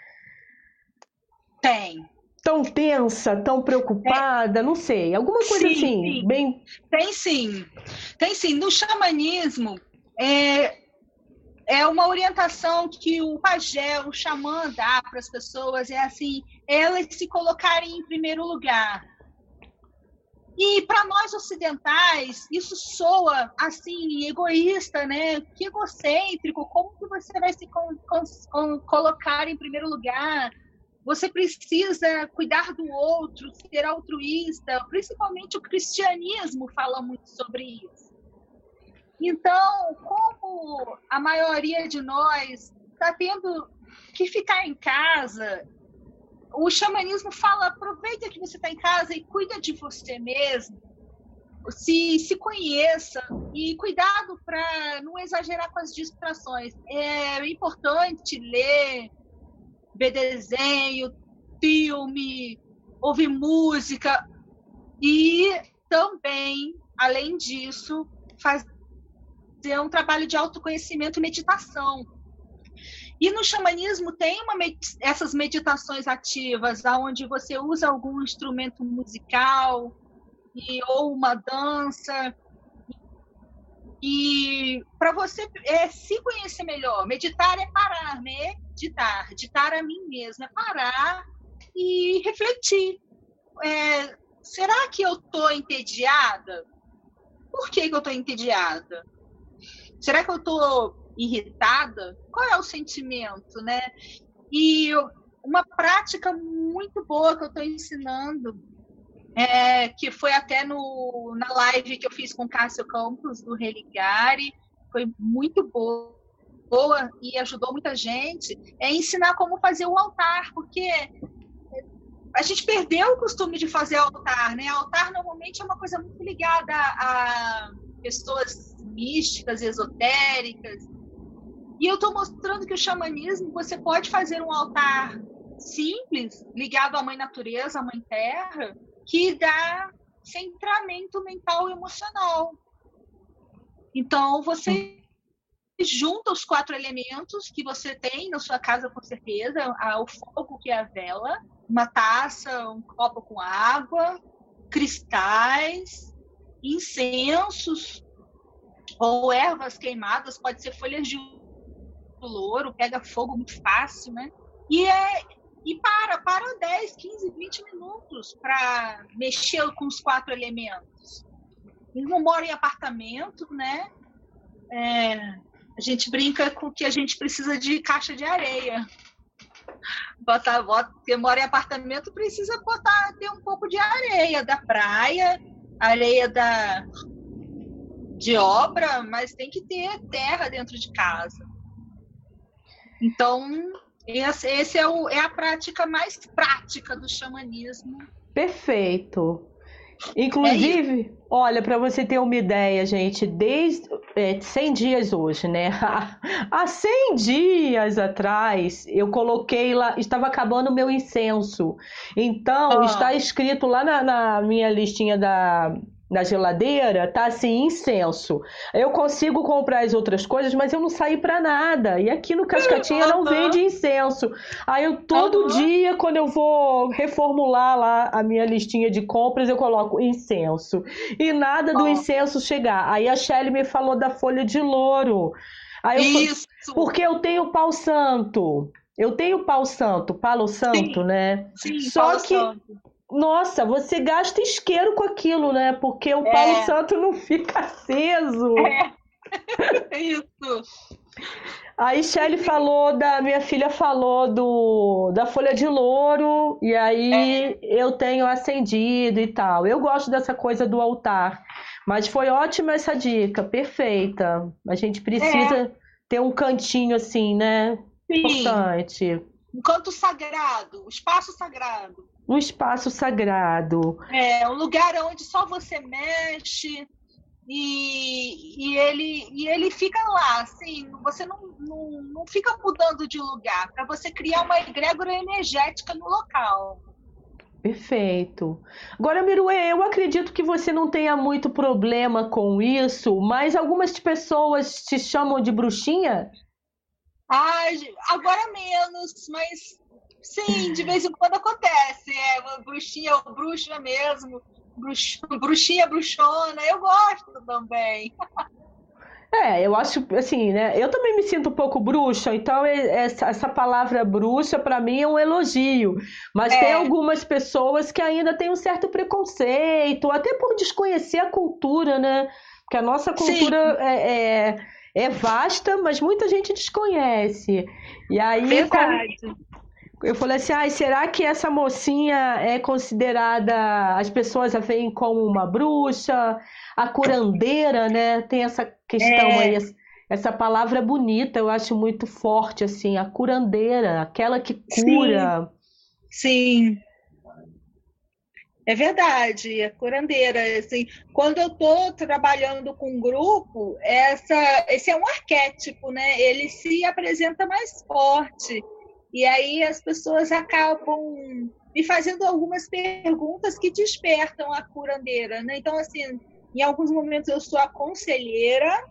Tem. Tão tensa, tão preocupada, não sei. Alguma coisa sim, assim, sim. bem. Tem sim. Tem sim. No xamanismo, é, é uma orientação que o pajé, o xamã dá para as pessoas, é assim, elas se colocarem em primeiro lugar. E para nós ocidentais, isso soa assim, egoísta, né? Que egocêntrico, como que você vai se con con colocar em primeiro lugar? você precisa cuidar do outro, ser altruísta, principalmente o cristianismo fala muito sobre isso. Então, como a maioria de nós está tendo que ficar em casa, o xamanismo fala: aproveita que você está em casa e cuida de você mesmo, se, se conheça e cuidado para não exagerar com as distrações. É importante ler, ver desenho, filme, ouvir música e também, além disso, fazer um trabalho de autoconhecimento e meditação. E no xamanismo tem uma, essas meditações ativas, onde você usa algum instrumento musical e, ou uma dança. E para você é, se conhecer melhor, meditar é parar, meditar, ditar a mim mesma, é parar e refletir. É, será que eu estou entediada? Por que, que eu estou entediada? Será que eu estou irritada? Qual é o sentimento, né? E uma prática muito boa que eu estou ensinando, é, que foi até no, na live que eu fiz com Cássio Campos, do Religare, foi muito boa, boa e ajudou muita gente, é ensinar como fazer o altar, porque a gente perdeu o costume de fazer altar, né? Altar normalmente é uma coisa muito ligada a pessoas místicas, esotéricas, e eu estou mostrando que o xamanismo, você pode fazer um altar simples, ligado à Mãe Natureza, à Mãe Terra, que dá centramento mental e emocional. Então, você junta os quatro elementos que você tem na sua casa, com certeza: o fogo, que é a vela, uma taça, um copo com água, cristais, incensos ou ervas queimadas, pode ser folhas de louro, pega fogo muito fácil, né? E, é, e para, para 10, 15, 20 minutos para mexer com os quatro elementos. Não moram em apartamento, né? É, a gente brinca com que a gente precisa de caixa de areia. Botar, bota, porque mora em apartamento precisa botar, ter um pouco de areia da praia, areia da, de obra, mas tem que ter terra dentro de casa. Então, esse, esse é, o, é a prática mais prática do xamanismo. Perfeito. Inclusive, é olha, para você ter uma ideia, gente, desde é, 100 dias hoje, né? *laughs* Há 100 dias atrás, eu coloquei lá, estava acabando o meu incenso. Então, ah. está escrito lá na, na minha listinha da, na geladeira, tá assim, incenso. Eu consigo comprar as outras coisas, mas eu não saí para nada. E aqui no Cascatinha não vende incenso. Aí eu todo uhum. dia, quando eu vou reformular lá a minha listinha de compras, eu coloco incenso. E nada do oh. incenso chegar. Aí a Shelly me falou da folha de louro. Aí eu Isso! porque eu tenho pau santo. Eu tenho pau santo, palo santo, sim, né? Sim, Só que santo nossa, você gasta isqueiro com aquilo, né? Porque o é. Paulo Santo não fica aceso. É. *laughs* Isso. Aí Shelly falou da. Minha filha falou do da folha de louro, e aí é. eu tenho acendido e tal. Eu gosto dessa coisa do altar. Mas foi ótima essa dica, perfeita. A gente precisa é. ter um cantinho assim, né? Sim. Importante. Um canto sagrado, um espaço sagrado um espaço sagrado. É, um lugar onde só você mexe e, e, ele, e ele fica lá, assim, você não, não, não fica mudando de lugar, para você criar uma egrégora energética no local. Perfeito. Agora, Miruê, eu acredito que você não tenha muito problema com isso, mas algumas pessoas te chamam de bruxinha? Ai, agora menos, mas Sim, de vez em quando acontece. É uma bruxinha ou bruxa mesmo. *laughs* bruxinha, bruxona. Eu gosto também. *laughs* É, eu acho assim, né? Eu também me sinto um pouco bruxa, então essa, essa palavra bruxa para mim é um elogio. Mas é. tem algumas pessoas que ainda têm um certo preconceito, até por desconhecer a cultura, né? Porque a nossa cultura é, é, é, vasta, mas muita gente desconhece. E aí, Verdade. Eu falei assim, ah, será que essa mocinha é considerada, as pessoas a veem como uma bruxa, a curandeira, né? Tem essa questão é... aí, essa palavra bonita, eu acho muito forte, assim, a curandeira, aquela que cura. Sim. Sim. É verdade, a curandeira. Assim, quando eu estou trabalhando com um grupo, essa, esse é um arquétipo, né? Ele se apresenta mais forte. E aí as pessoas acabam me fazendo algumas perguntas que despertam a curandeira, né? Então, assim, em alguns momentos eu sou a conselheira,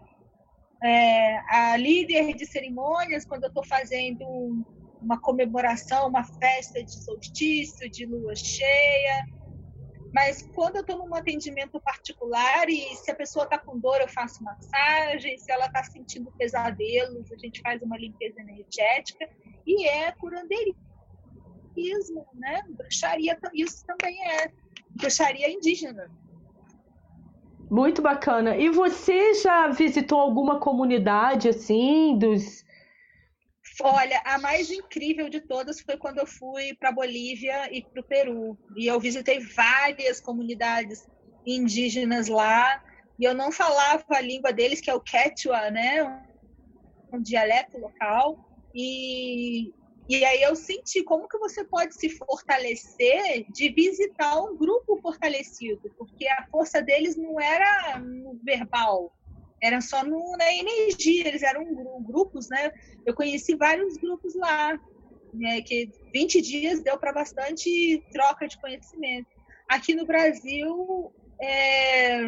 é, a líder de cerimônias, quando eu estou fazendo uma comemoração, uma festa de solstício, de lua cheia mas quando eu estou num atendimento particular e se a pessoa está com dor, eu faço massagem, se ela está sentindo pesadelos, a gente faz uma limpeza energética e é curandeirismo, né? Bruxaria, isso também é bruxaria indígena. Muito bacana. E você já visitou alguma comunidade assim dos Olha, a mais incrível de todas foi quando eu fui para Bolívia e para o Peru. E eu visitei várias comunidades indígenas lá. E eu não falava a língua deles, que é o Quechua, né? Um, dialeto local. E, e aí eu senti como que você pode se fortalecer de visitar um grupo fortalecido, porque a força deles não era no verbal, era só no, na energia, eles eram grupos, né? Eu conheci vários grupos lá, né, que 20 dias deu para bastante troca de conhecimento. Aqui no Brasil, é,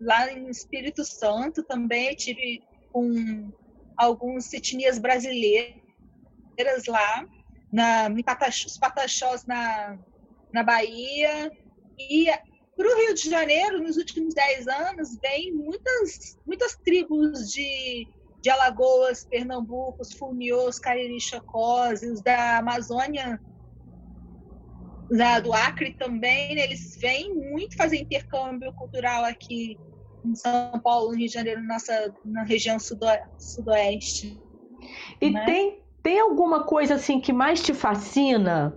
lá em Espírito Santo também eu tive com algumas etnias brasileiras lá, na, em Pataxós, Pataxós na, na Bahia, e para o Rio de Janeiro, nos últimos 10 anos, vem muitas, muitas tribos de, de Alagoas, Pernambucos, Fulmiós, Cariri, Chocós, os da Amazônia, da, do Acre também, né? eles vêm muito fazer intercâmbio cultural aqui em São Paulo, no Rio de Janeiro, nossa, na região sudo, sudoeste. E né? tem, tem alguma coisa assim que mais te fascina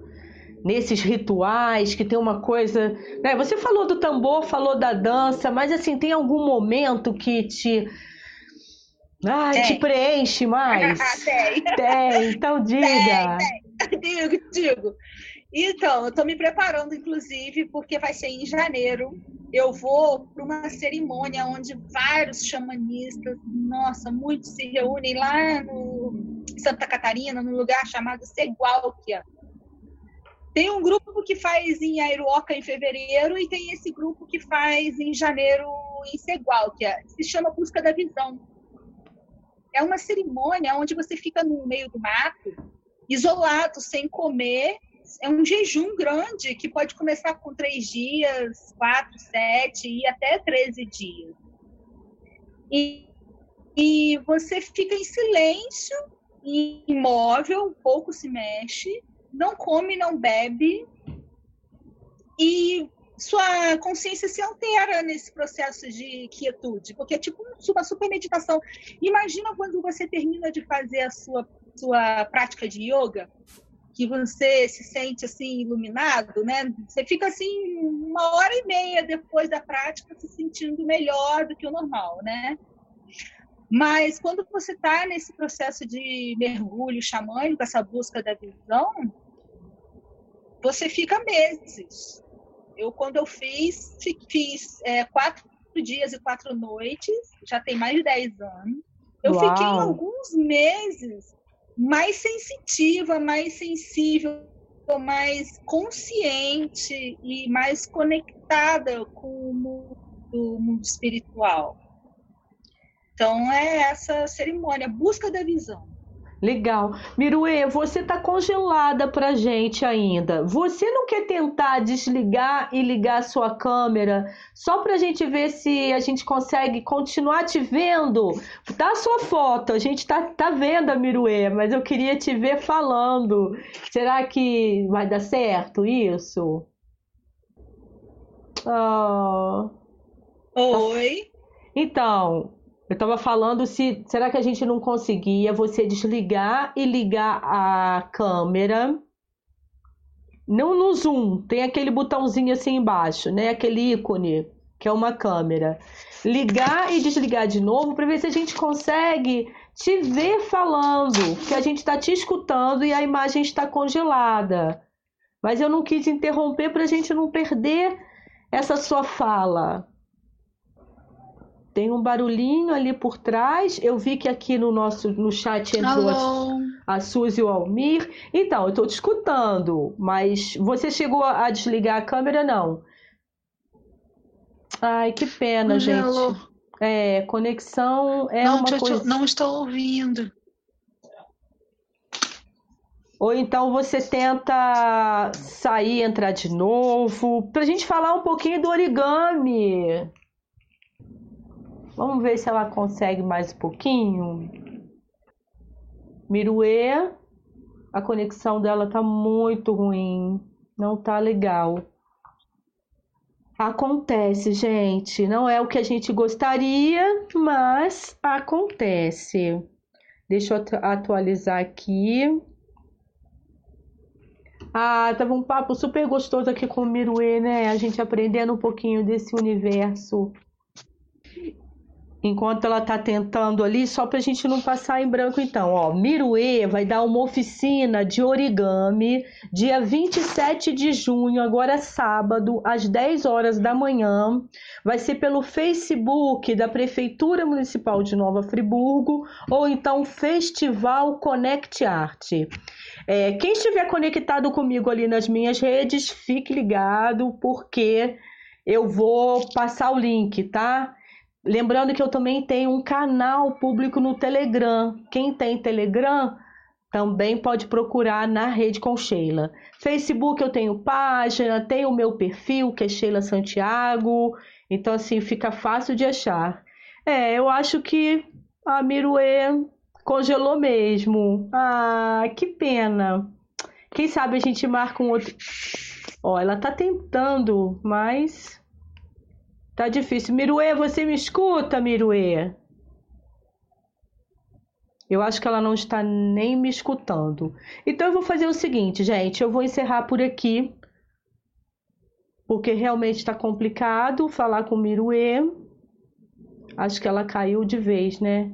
nesses rituais, que tem uma coisa. Né? Você falou do tambor, falou da dança, mas assim, tem algum momento que te. Ai, tem. te preenche mais? *laughs* tem. Tem, então diga. Tem, tem. *laughs* Digo, digo. Então, eu estou me preparando, inclusive, porque vai ser em janeiro. Eu vou para uma cerimônia onde vários xamanistas, nossa, muitos se reúnem lá no Santa Catarina, num lugar chamado Segualquia tem um grupo que faz em Airuoca em fevereiro e tem esse grupo que faz em janeiro em Segual, que é, se chama Busca da Visão. É uma cerimônia onde você fica no meio do mato, isolado, sem comer. É um jejum grande que pode começar com três dias, quatro, sete e até treze dias. E, e você fica em silêncio, imóvel, pouco se mexe, não come, não bebe e sua consciência se altera nesse processo de quietude, porque é tipo uma super meditação. Imagina quando você termina de fazer a sua, sua prática de yoga, que você se sente assim iluminado, né? Você fica assim uma hora e meia depois da prática se sentindo melhor do que o normal, né? Mas quando você está nesse processo de mergulho xamânico, essa busca da visão, você fica meses. Eu, quando eu fiz, fiz é, quatro dias e quatro noites, já tem mais de dez anos. Eu Uau. fiquei alguns meses mais sensitiva, mais sensível, mais consciente e mais conectada com o mundo, mundo espiritual. Então, é essa cerimônia, busca da visão. Legal. Miruê, você tá congelada pra gente ainda. Você não quer tentar desligar e ligar a sua câmera só pra gente ver se a gente consegue continuar te vendo? Tá a sua foto, a gente tá, tá vendo a Miruê, mas eu queria te ver falando. Será que vai dar certo isso? Oh. Oi. Então, eu estava falando se será que a gente não conseguia você desligar e ligar a câmera não no zoom, tem aquele botãozinho assim embaixo, né? Aquele ícone, que é uma câmera. Ligar e desligar de novo para ver se a gente consegue te ver falando, que a gente está te escutando e a imagem está congelada. Mas eu não quis interromper para a gente não perder essa sua fala. Tem um barulhinho ali por trás. Eu vi que aqui no nosso no chat entrou Alô? a, a Suzy e o Almir. Então, eu estou te escutando, mas você chegou a desligar a câmera, não? Ai, que pena, gente. É, conexão é não, uma te- coisa. não estou ouvindo. Ou então você tenta sair, entrar de novo, pra gente falar um pouquinho do origami. Vamos ver se ela consegue mais um pouquinho. Miruê, a conexão dela tá muito ruim, não tá legal. Acontece, gente, não é o que a gente gostaria, mas acontece. Deixa eu atu- atualizar aqui. Ah, tava um papo super gostoso aqui com o Miruê, né? A gente aprendendo um pouquinho desse universo. Enquanto ela tá tentando ali, só pra gente não passar em branco então, ó. Miruê vai dar uma oficina de origami dia 27 de junho, agora sábado, às 10 horas da manhã. Vai ser pelo Facebook da Prefeitura Municipal de Nova Friburgo ou então Festival Connect Art. É, quem estiver conectado comigo ali nas minhas redes, fique ligado, porque eu vou passar o link, tá? Lembrando que eu também tenho um canal público no Telegram. Quem tem Telegram também pode procurar na Rede com Sheila. Facebook eu tenho página, tenho o meu perfil, que é Sheila Santiago. Então, assim, fica fácil de achar. É, eu acho que a Miruê congelou mesmo. Ah, que pena. Quem sabe a gente marca um outro. Ó, ela tá tentando, mas tá difícil. Miruê, você me escuta, Miruê? Eu acho que ela não está nem me escutando. Então eu vou fazer o seguinte, gente, eu vou encerrar por aqui. Porque realmente está complicado falar com Miruê. Acho que ela caiu de vez, né?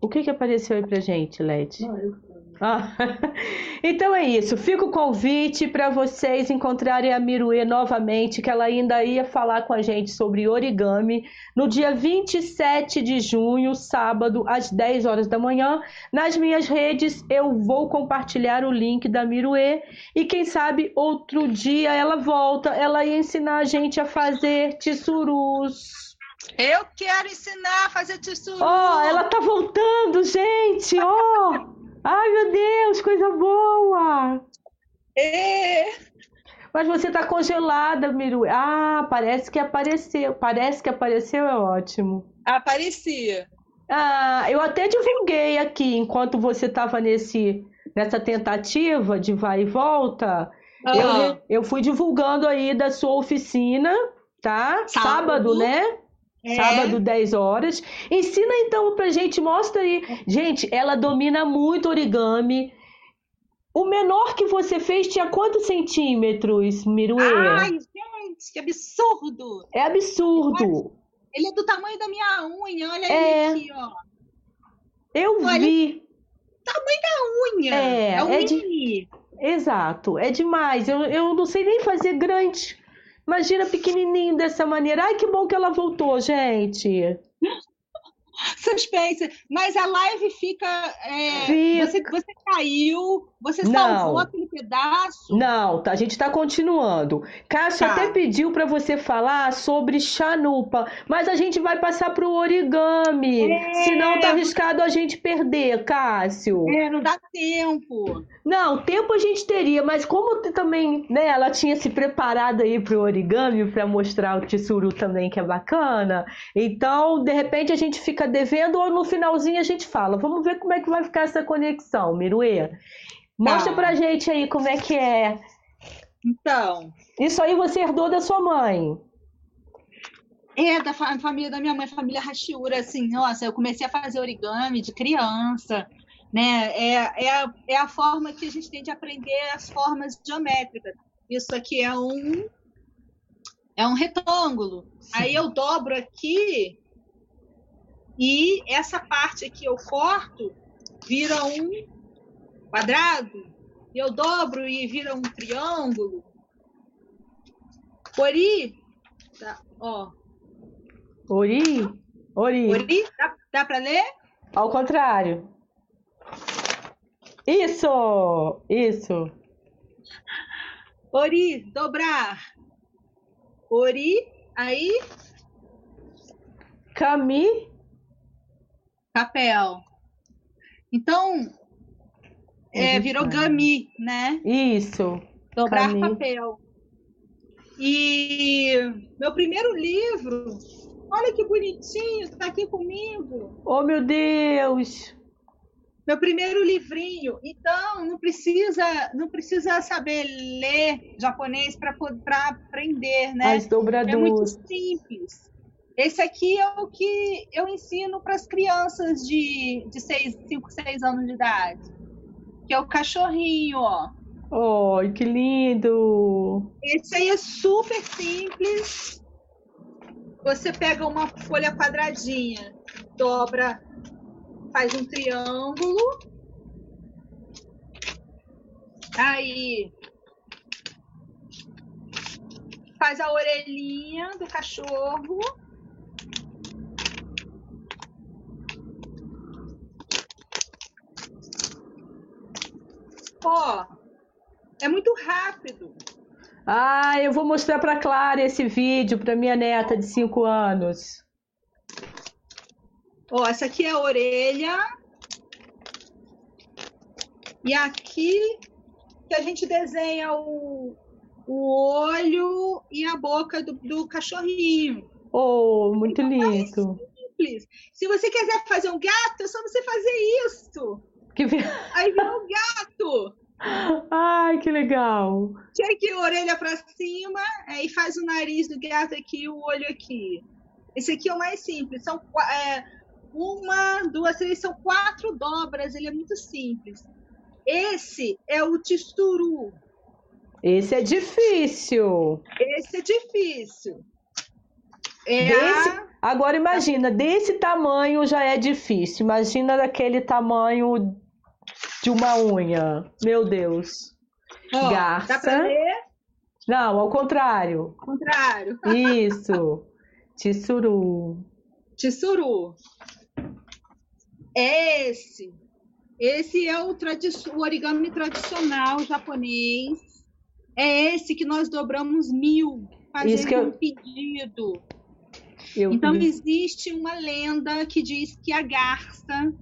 O que que apareceu aí pra gente, Led? Ah, *laughs* então é isso. Fica o convite para vocês encontrarem a Miruê novamente, que ela ainda ia falar com a gente sobre origami no dia 27 de junho, sábado, às 10 horas da manhã. Nas minhas redes eu vou compartilhar o link da Miruê e quem sabe outro dia ela volta, ela ia ensinar a gente a fazer tissurus. Eu quero ensinar a fazer tissuru. Ó, ela tá voltando, gente! Ó! *laughs* Ai, meu Deus, coisa boa! É. Mas você tá congelada, Miru. Ah, parece que apareceu. Parece que apareceu, é ótimo. Aparecia. Ah, eu até divulguei aqui, enquanto você tava nesse, nessa tentativa de vai e volta. Ah. Eu, eu fui divulgando aí da sua oficina, tá? Sábado. né? É. Sábado, 10 horas. Ensina então pra gente, mostra aí. Gente, ela domina muito origami. O menor que você fez tinha quantos centímetros, Miruê? Ai, gente, que absurdo! É absurdo. Ele é do tamanho da minha unha, olha É. ele aqui, ó. Eu Olha. vi. Unha. É, é um é de-. Exato. É demais. Eu, eu não sei nem fazer grande. Imagina pequenininho dessa maneira. Ai, que bom que ela voltou, gente. *laughs* Suspense. Mas a live fica. é, Fica. Você, você caiu, você Não. salvou aquele pedaço. Não, tá, a gente tá continuando. Cássio Tá. até pediu pra você falar sobre chanupa, mas a gente vai passar pro origami. É. Senão tá arriscado a gente perder, Cássio. É, não dá tempo. Não, tempo a gente teria, mas como também, né, ela tinha se preparado aí pro origami pra mostrar o tsuru também, que é bacana. Então, de repente a gente fica devendo ou no finalzinho a gente fala. Vamos ver como é que vai ficar essa conexão, Miruê. Mostra Tá. pra gente aí como é que é. Então, Isso aí você herdou da sua mãe. é da fa- família da minha mãe, família Hashiura, assim, nossa, eu comecei a fazer origami de criança. Né? É, é, a, é a forma que a gente tem de aprender as formas geométricas. Isso aqui é um é um retângulo. Sim. Aí eu dobro aqui e essa parte aqui eu corto, vira um quadrado. E eu dobro e vira um triângulo. Ori, tá, ó. Ori? Ori. Ori, dá, dá para ler? Ao contrário. Isso! Isso! Ori, dobrar. Ori, aí. Cami. Papel. Então, é, virou gami, né? Isso. Dobrar Cami. papel. E meu primeiro livro, olha que bonitinho, está aqui comigo. Oh, meu Deus! meu primeiro livrinho. Então, não precisa, não precisa saber ler japonês para aprender, né? As dobraduras. É muito simples. Esse aqui é o que eu ensino para as crianças de, de 5, 6 anos de idade. Que é o cachorrinho, ó. Oh, que lindo! Esse aí é super simples. Você pega uma folha quadradinha, dobra faz um triângulo. Aí faz a orelhinha do cachorro. Ó, é muito rápido. Ah, eu vou mostrar para Clara esse vídeo para minha neta de 5 anos. Ó, essa aqui é a orelha. E aqui que a gente desenha o, o olho e a boca do, do cachorrinho. Oh, muito então, lindo. simples. Se você quiser fazer um gato, é só você fazer isso. Que... *laughs* Aí um gato. Ai, que legal. Tira aqui a orelha para cima, aí faz o nariz do gato aqui e o olho aqui. Esse aqui é o mais simples. São é, uma, duas, três, são quatro dobras, ele é muito simples. Esse é o tisturu. Esse é difícil. Esse é difícil. É desse, a... Agora imagina, desse tamanho já é difícil. Imagina daquele tamanho de uma unha. Meu Deus. Oh, Garça. Dá pra ver? Não, ao contrário. Ao contrário. Isso. Tissuru. Tissuru é esse. Esse é o, o origami tradicional japonês. É esse que nós dobramos mil, fazendo eu... um pedido. Eu... Então existe uma lenda que diz que a garça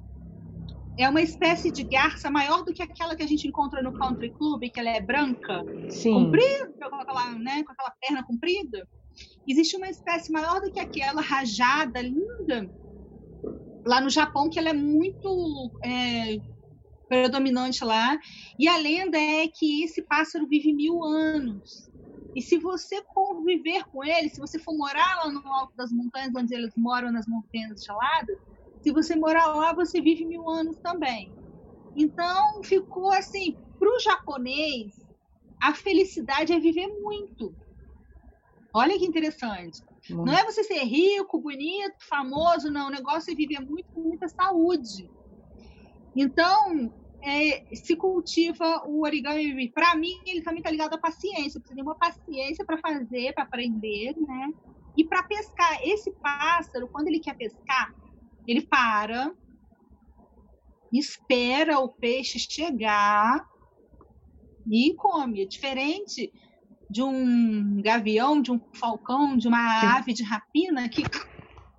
é uma espécie de garça maior do que aquela que a gente encontra no country club, que ela é branca, Sim. comprida, com aquela, né, com aquela perna comprida. Existe uma espécie maior do que aquela, rajada, linda, lá no Japão, que ela é muito é, predominante lá. E a lenda é que esse pássaro vive mil anos. E se você conviver com ele, se você for morar lá no alto das montanhas, onde eles moram nas montanhas geladas, se você morar lá, você vive mil anos também. Então ficou assim, para o japonês, a felicidade é viver muito. Olha que interessante. Não é você ser rico, bonito, famoso, não. O negócio é viver muito com muita saúde. Então, é, se cultiva o origami. Para mim, ele também está ligado à paciência. Você tem uma paciência para fazer, para aprender, né? E para pescar. Esse pássaro, quando ele quer pescar, ele para, espera o peixe chegar e come. É diferente de um gavião, de um falcão, de uma ave de rapina que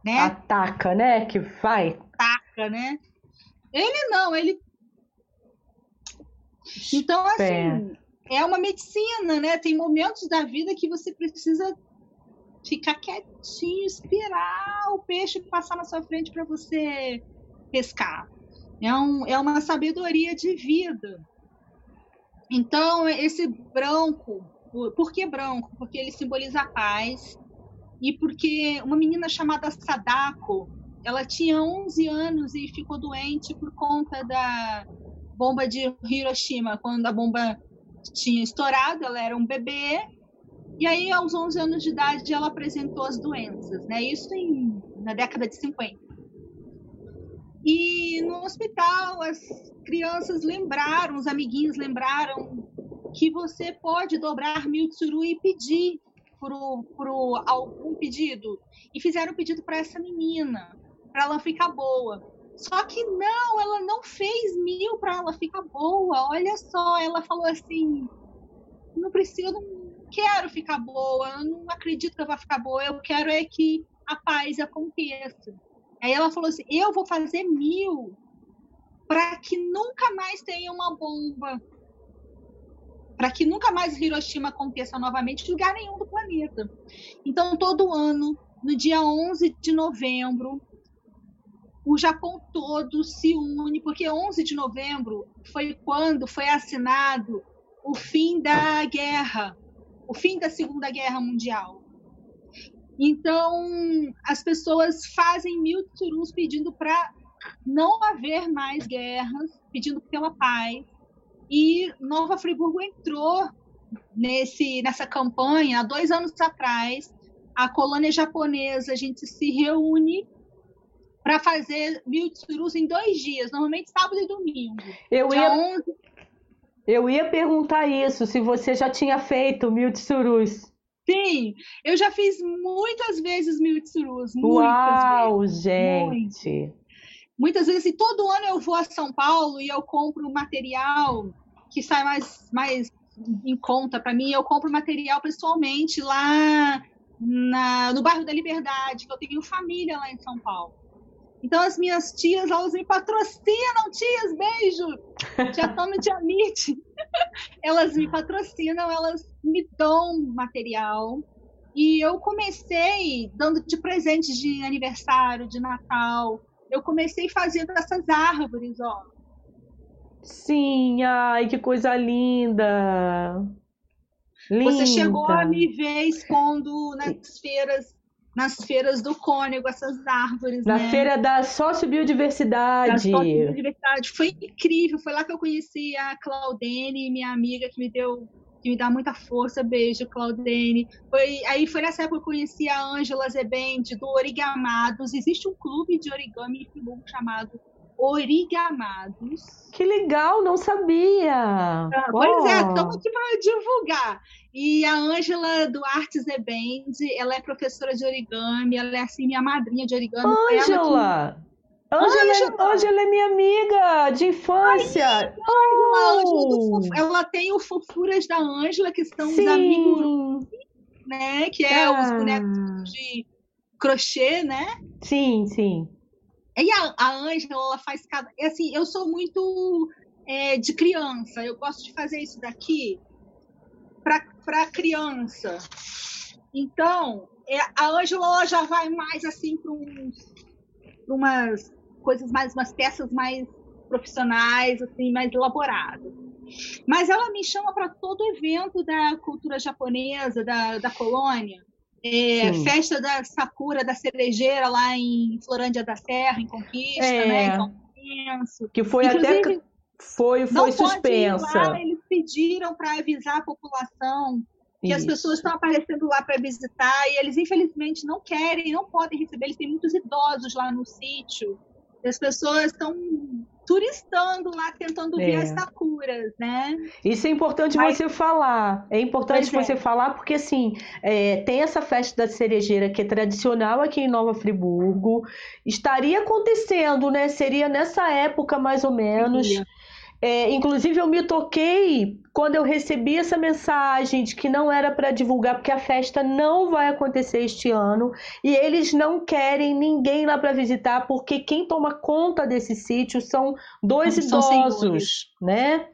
né? ataca, né? Que vai. Ataca, né? Ele não, ele. Então, assim, é uma medicina, né? Tem momentos da vida que você precisa ficar quietinho, esperar o peixe passar na sua frente para você pescar. É, um, é uma sabedoria de vida. Então, esse branco por que branco? Porque ele simboliza a paz e porque uma menina chamada Sadako, ela tinha 11 anos e ficou doente por conta da bomba de Hiroshima, quando a bomba tinha estourado, ela era um bebê, e aí aos 11 anos de idade ela apresentou as doenças, né? Isso em, na década de 50. E no hospital as crianças lembraram, os amiguinhos lembraram que você pode dobrar Mitsuru e pedir por, por algum pedido. E fizeram um pedido para essa menina, para ela ficar boa. Só que não, ela não fez mil para ela ficar boa. Olha só, ela falou assim: não preciso, eu não quero ficar boa, eu não acredito que eu vou ficar boa, eu quero é que a paz aconteça. Aí ela falou assim: eu vou fazer mil para que nunca mais tenha uma bomba para que nunca mais Hiroshima aconteça novamente em lugar nenhum do planeta. Então, todo ano, no dia 11 de novembro, o Japão todo se une, porque 11 de novembro foi quando foi assinado o fim da guerra, o fim da Segunda Guerra Mundial. Então, as pessoas fazem mil turus pedindo para não haver mais guerras, pedindo pela paz. E Nova Friburgo entrou nesse, nessa campanha há dois anos atrás. A colônia japonesa, a gente se reúne para fazer mil tsurus em dois dias, normalmente sábado e domingo. Eu ia, 11... eu ia perguntar isso, se você já tinha feito mil tsurus. Sim, eu já fiz muitas vezes mil tsurus. Uau, vezes, gente! Muito. Muitas vezes, e todo ano eu vou a São Paulo e eu compro material que sai mais, mais em conta para mim. Eu compro material pessoalmente lá na, no bairro da Liberdade, que eu tenho família lá em São Paulo. Então as minhas tias, elas me patrocinam, tias, beijo! Já estão no Diamite. elas me patrocinam, elas me dão material. E eu comecei dando de presentes de aniversário, de Natal. Eu comecei fazendo essas árvores, ó. Sim, ai, que coisa linda! Linda. Você chegou a me ver expondo nas feiras nas feiras do Cônego, essas árvores. Na né? feira da sociobiodiversidade. Da sociobiodiversidade. Foi incrível. Foi lá que eu conheci a Claudene, minha amiga, que me deu. Que me dá muita força, beijo, Claudene. Foi, aí foi nessa época que eu conheci a Ângela Zebente, do Origamados. Existe um clube de origami chamado Origamados. Que legal, não sabia. Ah, pois é, estamos aqui para divulgar. E a Ângela Duarte Zebend, ela é professora de origami, ela é assim minha madrinha de origami. Ângela! Ângela, Ângela é minha amiga de infância. Ai, oh. ela tem o Fofuras da Ângela, que são Sim. os amigos, né? Que é ah. os bonecos de crochê, né? Sim, sim. E a Ângela, ela faz cada. Assim, eu sou muito é, de criança, eu gosto de fazer isso daqui para criança. Então, é, a Ângela já vai mais assim para umas coisas mais, umas peças mais profissionais, assim, mais elaboradas. Mas ela me chama para todo evento da cultura japonesa, da, da colônia. É, festa da Sakura, da cerejeira lá em Florândia da Serra, em Conquista, é, né? Então, que foi Inclusive, até foi, foi suspensa. Lá, eles pediram para avisar a população que Isso. as pessoas estão aparecendo lá para visitar e eles infelizmente não querem, não podem receber. Eles têm muitos idosos lá no sítio. E as pessoas estão turistando lá, tentando é. ver as sakuras, né? Isso é importante Mas... você falar. É importante pois você é. falar porque, assim, é, tem essa festa da cerejeira que é tradicional aqui em Nova Friburgo. Estaria acontecendo, né? Seria nessa época, mais ou menos. Seria. É, inclusive, eu me toquei quando eu recebi essa mensagem de que não era para divulgar, porque a festa não vai acontecer este ano e eles não querem ninguém lá para visitar, porque quem toma conta desse sítio são dois não, idosos, são né?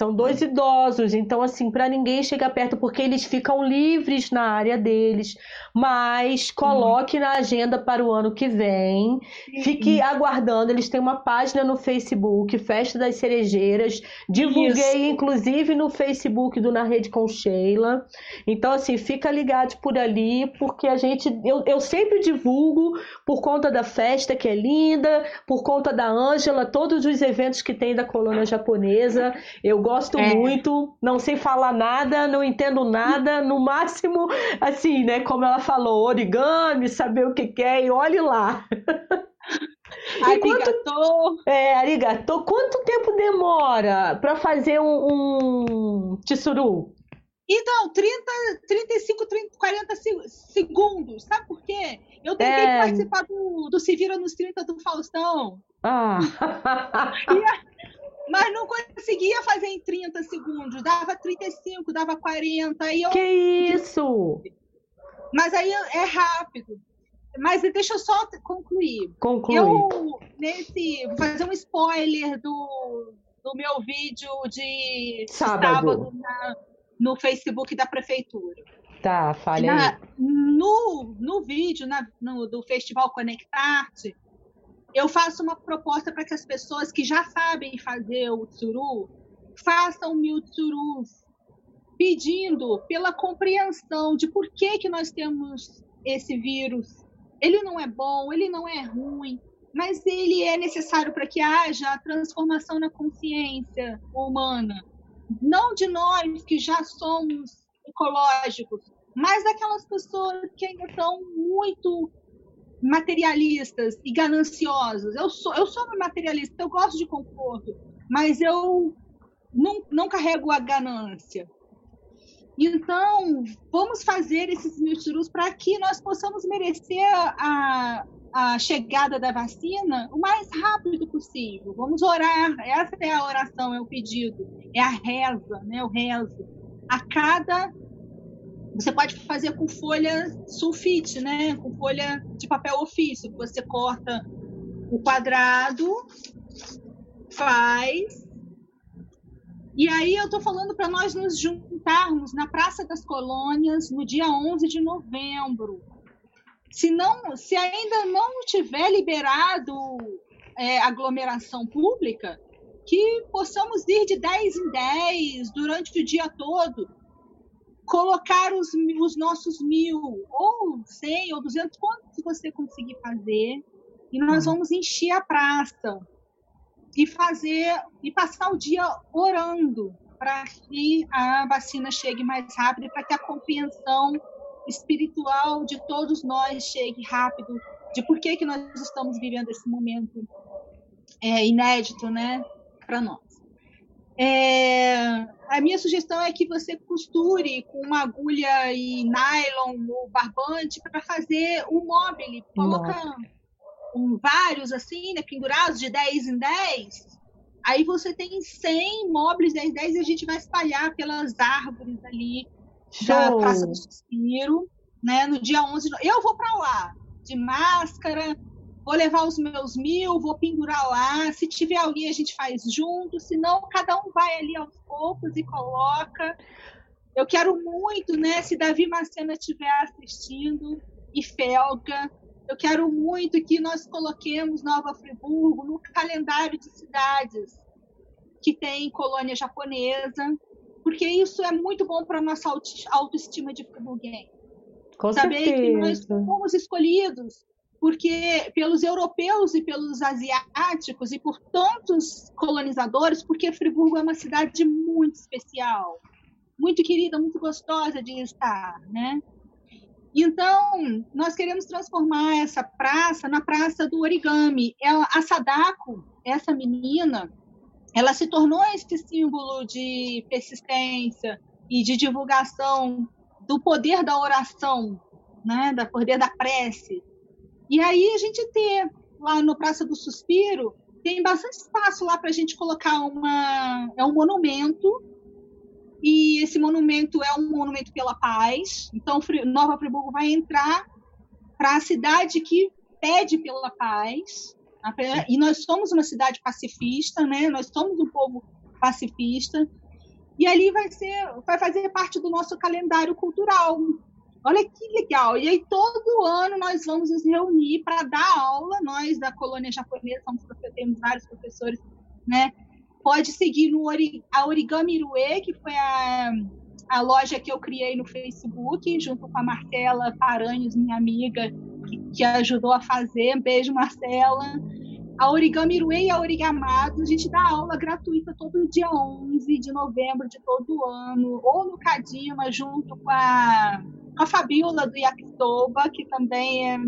São dois idosos, então assim, para ninguém chegar perto, porque eles ficam livres na área deles. Mas coloque uhum. na agenda para o ano que vem. Uhum. Fique aguardando. Eles têm uma página no Facebook, Festa das Cerejeiras. Divulguei, Isso. inclusive, no Facebook do Na Rede com Sheila. Então, assim, fica ligado por ali, porque a gente. Eu, eu sempre divulgo por conta da festa, que é linda, por conta da Ângela, todos os eventos que tem da colônia japonesa. Eu gosto é. muito, não sei falar nada, não entendo nada, no máximo, assim, né, como ela falou, origami, saber o que quer, e olhe lá. *laughs* arigato. Quanto, é, arigato. Quanto tempo demora para fazer um, um tsuru? Então, 30, 35, 30, 40 segundos. Sabe por quê? Eu tentei é... participar do, do Se Vira nos 30 do Faustão. Ah. *laughs* *laughs* mas não conseguia fazer em 30 segundos. Dava 35, dava 40. Aí eu... Que isso? Mas aí é rápido. Mas deixa eu só concluir. Conclui. Eu, nesse, vou fazer um spoiler do, do meu vídeo de sábado, sábado na, no Facebook da prefeitura. Tá, falha na, aí. No, no vídeo na, no, do Festival Conectarte, eu faço uma proposta para que as pessoas que já sabem fazer o tsuru façam mil tsurus, pedindo pela compreensão de por que, que nós temos esse vírus. Ele não é bom, ele não é ruim, mas ele é necessário para que haja a transformação na consciência humana. Não de nós que já somos ecológicos, mas daquelas pessoas que ainda estão muito materialistas e gananciosos. Eu sou, eu sou materialista, eu gosto de conforto, mas eu não, não carrego a ganância. Então, vamos fazer esses miturus para que nós possamos merecer a, a chegada da vacina o mais rápido possível. Vamos orar, essa é a oração, é o pedido, é a reza, né, o rezo. A cada você pode fazer com folha sulfite, né? Com folha de papel ofício. Você corta o quadrado, faz. E aí eu estou falando para nós nos juntarmos na Praça das Colônias no dia 11 de novembro. Se, não, se ainda não tiver liberado é, aglomeração pública, que possamos ir de 10 em 10 durante o dia todo colocar os, os nossos mil, ou 100, ou 200, quantos você conseguir fazer, e nós uhum. vamos encher a praça e fazer e passar o dia orando para que a vacina chegue mais rápido e para que a compreensão espiritual de todos nós chegue rápido de por que que nós estamos vivendo esse momento é, inédito, né, para nós. É, a minha sugestão é que você costure com uma agulha e nylon no barbante para fazer o mobile. Coloca um, vários assim, né, pendurados de 10 em 10. Aí você tem 100 móveis 10 em 10 e a gente vai espalhar pelas árvores ali Show. da Praça do Suspiro, né, no dia 11. Eu vou para lá, de máscara, vou levar os meus mil, vou pendurar lá. Se tiver alguém, a gente faz junto. Se não, cada um vai ali aos poucos e coloca. Eu quero muito, né? Se Davi Macena estiver assistindo e Felga, eu quero muito que nós coloquemos Nova Friburgo no calendário de cidades que tem colônia japonesa, porque isso é muito bom para a nossa autoestima de friburguense. Com Saber certeza. que nós fomos escolhidos porque pelos europeus e pelos asiáticos e por tantos colonizadores, porque Friburgo é uma cidade muito especial, muito querida, muito gostosa de estar, né? Então, nós queremos transformar essa praça na praça do origami. Ela, a Sadako, essa menina, ela se tornou esse símbolo de persistência e de divulgação do poder da oração, né, do poder da prece, e aí a gente tem lá no Praça do Suspiro, tem bastante espaço lá para a gente colocar uma. É um monumento. E esse monumento é um monumento pela paz. Então, Nova Friburgo vai entrar para a cidade que pede pela paz. E nós somos uma cidade pacifista, né? Nós somos um povo pacifista. E ali vai ser, vai fazer parte do nosso calendário cultural. Olha que legal. E aí, todo ano nós vamos nos reunir para dar aula. Nós, da colônia japonesa, somos, temos vários professores, né? Pode seguir no a Origami Rue, que foi a, a loja que eu criei no Facebook, junto com a Marcela Paranhos, minha amiga, que, que ajudou a fazer. Beijo, Marcela a Origami Rue e a Origamado, a gente dá aula gratuita todo dia 11 de novembro de todo ano, ou no Cadima, junto com a, a Fabiola do Yakisoba, que também é,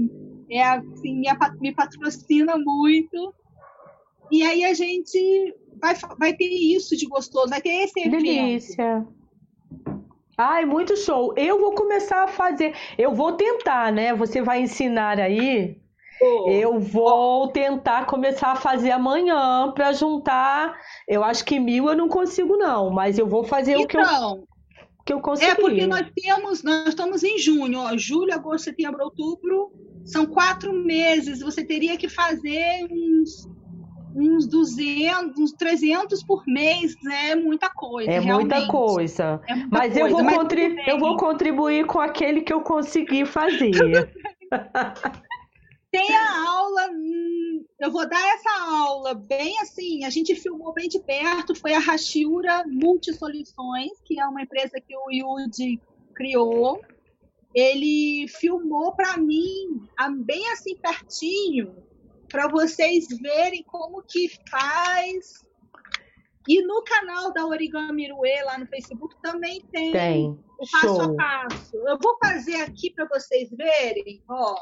é assim, me, me patrocina muito. E aí a gente vai, vai ter isso de gostoso, vai ter esse evento. Delícia. Ai, muito show. Eu vou começar a fazer. Eu vou tentar, né? Você vai ensinar aí eu vou tentar começar a fazer amanhã para juntar. Eu acho que mil eu não consigo, não, mas eu vou fazer então, o que eu, que eu consegui. É porque nós temos, nós estamos em junho, ó, julho, agosto, setembro, outubro. São quatro meses. Você teria que fazer uns uns 200, uns 300 por mês, né? é muita coisa. É realmente. muita coisa. É muita mas, coisa. Eu, vou mas eu vou contribuir com aquele que eu consegui fazer. *laughs* Tem a aula, hum, eu vou dar essa aula bem assim, a gente filmou bem de perto, foi a Hashiura Multisoluções, que é uma empresa que o Yudi criou. Ele filmou para mim, bem assim pertinho, para vocês verem como que faz. E no canal da Origami Rue, lá no Facebook, também tem, tem. o passo Show. a passo. Eu vou fazer aqui para vocês verem, ó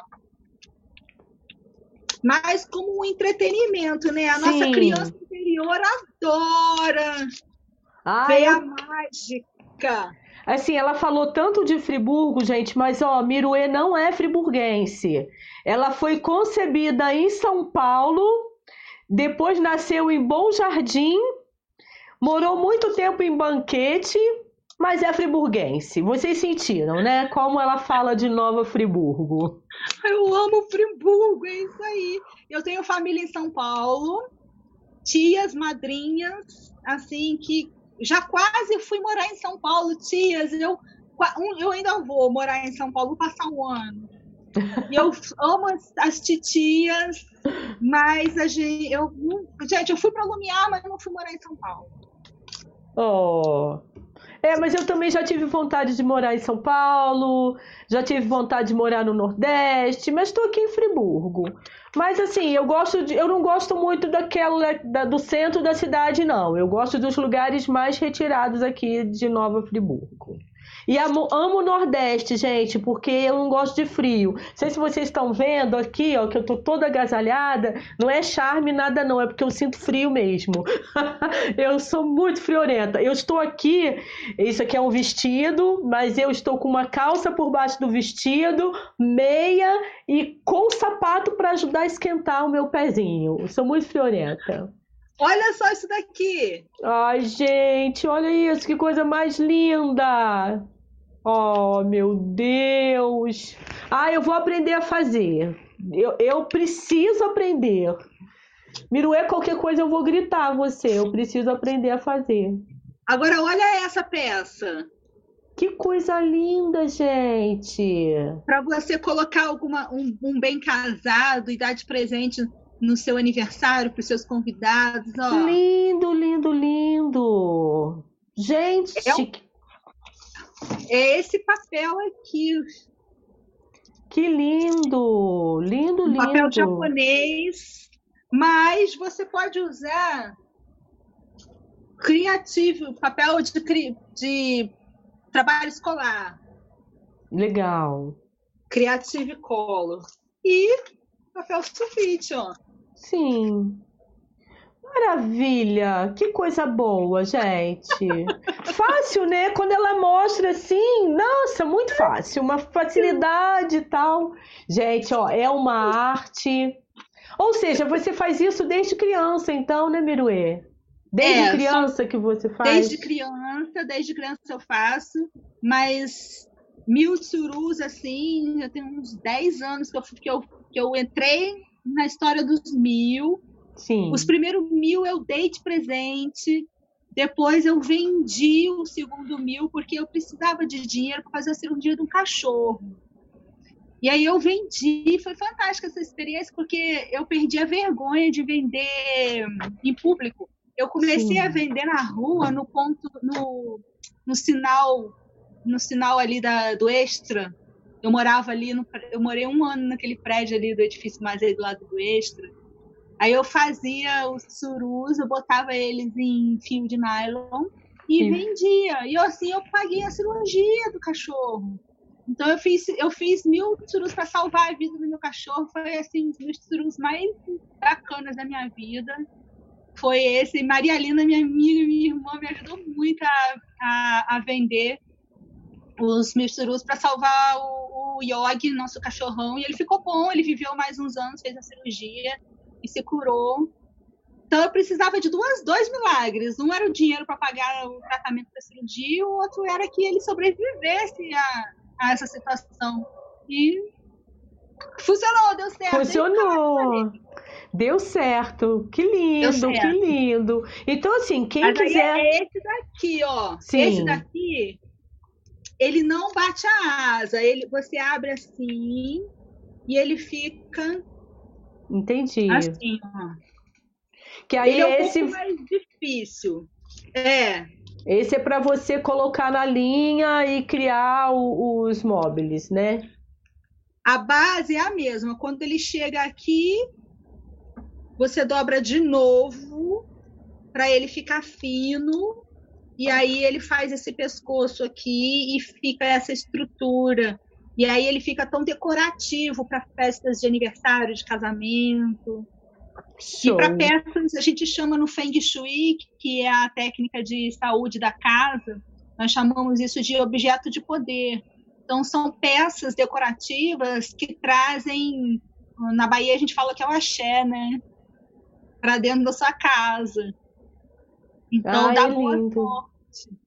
mas como um entretenimento, né? A Sim. nossa criança interior adora ah, ver eu... a mágica. Assim, ela falou tanto de Friburgo, gente, mas ó, Miruê não é friburguense. Ela foi concebida em São Paulo, depois nasceu em Bom Jardim, morou muito tempo em Banquete, mas é friburguense. Vocês sentiram, né? Como ela fala de Nova Friburgo. Eu amo Friburgo, é isso aí. Eu tenho família em São Paulo, tias, madrinhas, assim, que já quase fui morar em São Paulo, tias. Eu, eu ainda vou morar em São Paulo, vou passar um ano. E eu amo as, as titias, mas a gente, eu, gente, eu fui para Lumiar, mas não fui morar em São Paulo. Oh, é, mas eu também já tive vontade de morar em São Paulo, já tive vontade de morar no Nordeste, mas estou aqui em Friburgo. Mas assim, eu gosto de, eu não gosto muito daquela da, do centro da cidade, não. Eu gosto dos lugares mais retirados aqui de Nova Friburgo. E amo, amo o Nordeste, gente, porque eu não gosto de frio. Não sei se vocês estão vendo aqui, ó, que eu tô toda agasalhada. Não é charme nada, não, é porque eu sinto frio mesmo. *laughs* eu sou muito friorenta. Eu estou aqui, isso aqui é um vestido, mas eu estou com uma calça por baixo do vestido, meia e com sapato para ajudar a esquentar o meu pezinho. Eu sou muito friorenta. Olha só isso daqui. Ai, gente, olha isso, que coisa mais linda. Oh, meu Deus. Ah, eu vou aprender a fazer. Eu, eu preciso aprender. Miruê, qualquer coisa eu vou gritar você. Eu preciso aprender a fazer. Agora, olha essa peça. Que coisa linda, gente. Para você colocar alguma, um, um bem casado e dar de presente no seu aniversário para os seus convidados. Ó. Lindo, lindo, lindo. Gente, é, um... é esse papel aqui. Que lindo, lindo, um lindo. Papel japonês, mas você pode usar criativo, papel de, de trabalho escolar. Legal. Creative Color. E papel sulfite, ó. Sim. Maravilha! Que coisa boa, gente. *laughs* fácil, né? Quando ela mostra assim, nossa, muito fácil, uma facilidade e tal. Gente, ó, é uma arte. Ou seja, você faz isso desde criança, então, né, Miruê? Desde é, criança que você faz? Desde criança, desde criança eu faço, mas mil surus, assim, já tem uns 10 anos que eu, que eu, que eu entrei na história dos mil. Sim. Os primeiros mil eu dei de presente. Depois eu vendi o segundo mil porque eu precisava de dinheiro para fazer a cirurgia de um cachorro. E aí eu vendi, foi fantástica essa experiência porque eu perdi a vergonha de vender em público. Eu comecei Sim. a vender na rua, no ponto, no, no sinal, no sinal ali da, do Extra. Eu morava ali, no, eu morei um ano naquele prédio ali do edifício mais aí do lado do Extra. Aí eu fazia os surus, eu botava eles em fio de nylon e Sim. vendia. E assim eu paguei a cirurgia do cachorro. Então eu fiz, eu fiz mil surus para salvar a vida do meu cachorro. Foi assim, um dos surus mais bacanas da minha vida. Foi esse. Maria Lina, minha amiga, minha irmã, me ajudou muito a, a, a vender os misturus para salvar o, o Yogi, nosso cachorrão. E ele ficou bom, ele viveu mais uns anos, fez a cirurgia e se curou. Então eu precisava de duas, dois milagres. Um era o dinheiro para pagar o tratamento da cirurgia, o outro era que ele sobrevivesse a, a essa situação. E funcionou, deu certo. Funcionou. Deu certo. Que lindo, certo. que lindo. Então, assim, quem Mas quiser. É esse daqui, ó. Sim. Esse daqui, ele não bate a asa. Ele, você abre assim e ele fica. Entendi. Assim, ó. Que aí ele é um esse... pouco mais difícil. É. Esse é para você colocar na linha e criar o, os móveis, né? A base é a mesma. Quando ele chega aqui, você dobra de novo para ele ficar fino. E aí ele faz esse pescoço aqui e fica essa estrutura. E aí ele fica tão decorativo para festas de aniversário, de casamento. Show. E para peças, a gente chama no Feng Shui, que é a técnica de saúde da casa, nós chamamos isso de objeto de poder. Então, são peças decorativas que trazem, na Bahia a gente fala que é o axé, né? Para dentro da sua casa. Então, Ai, dá boa lindo. sorte.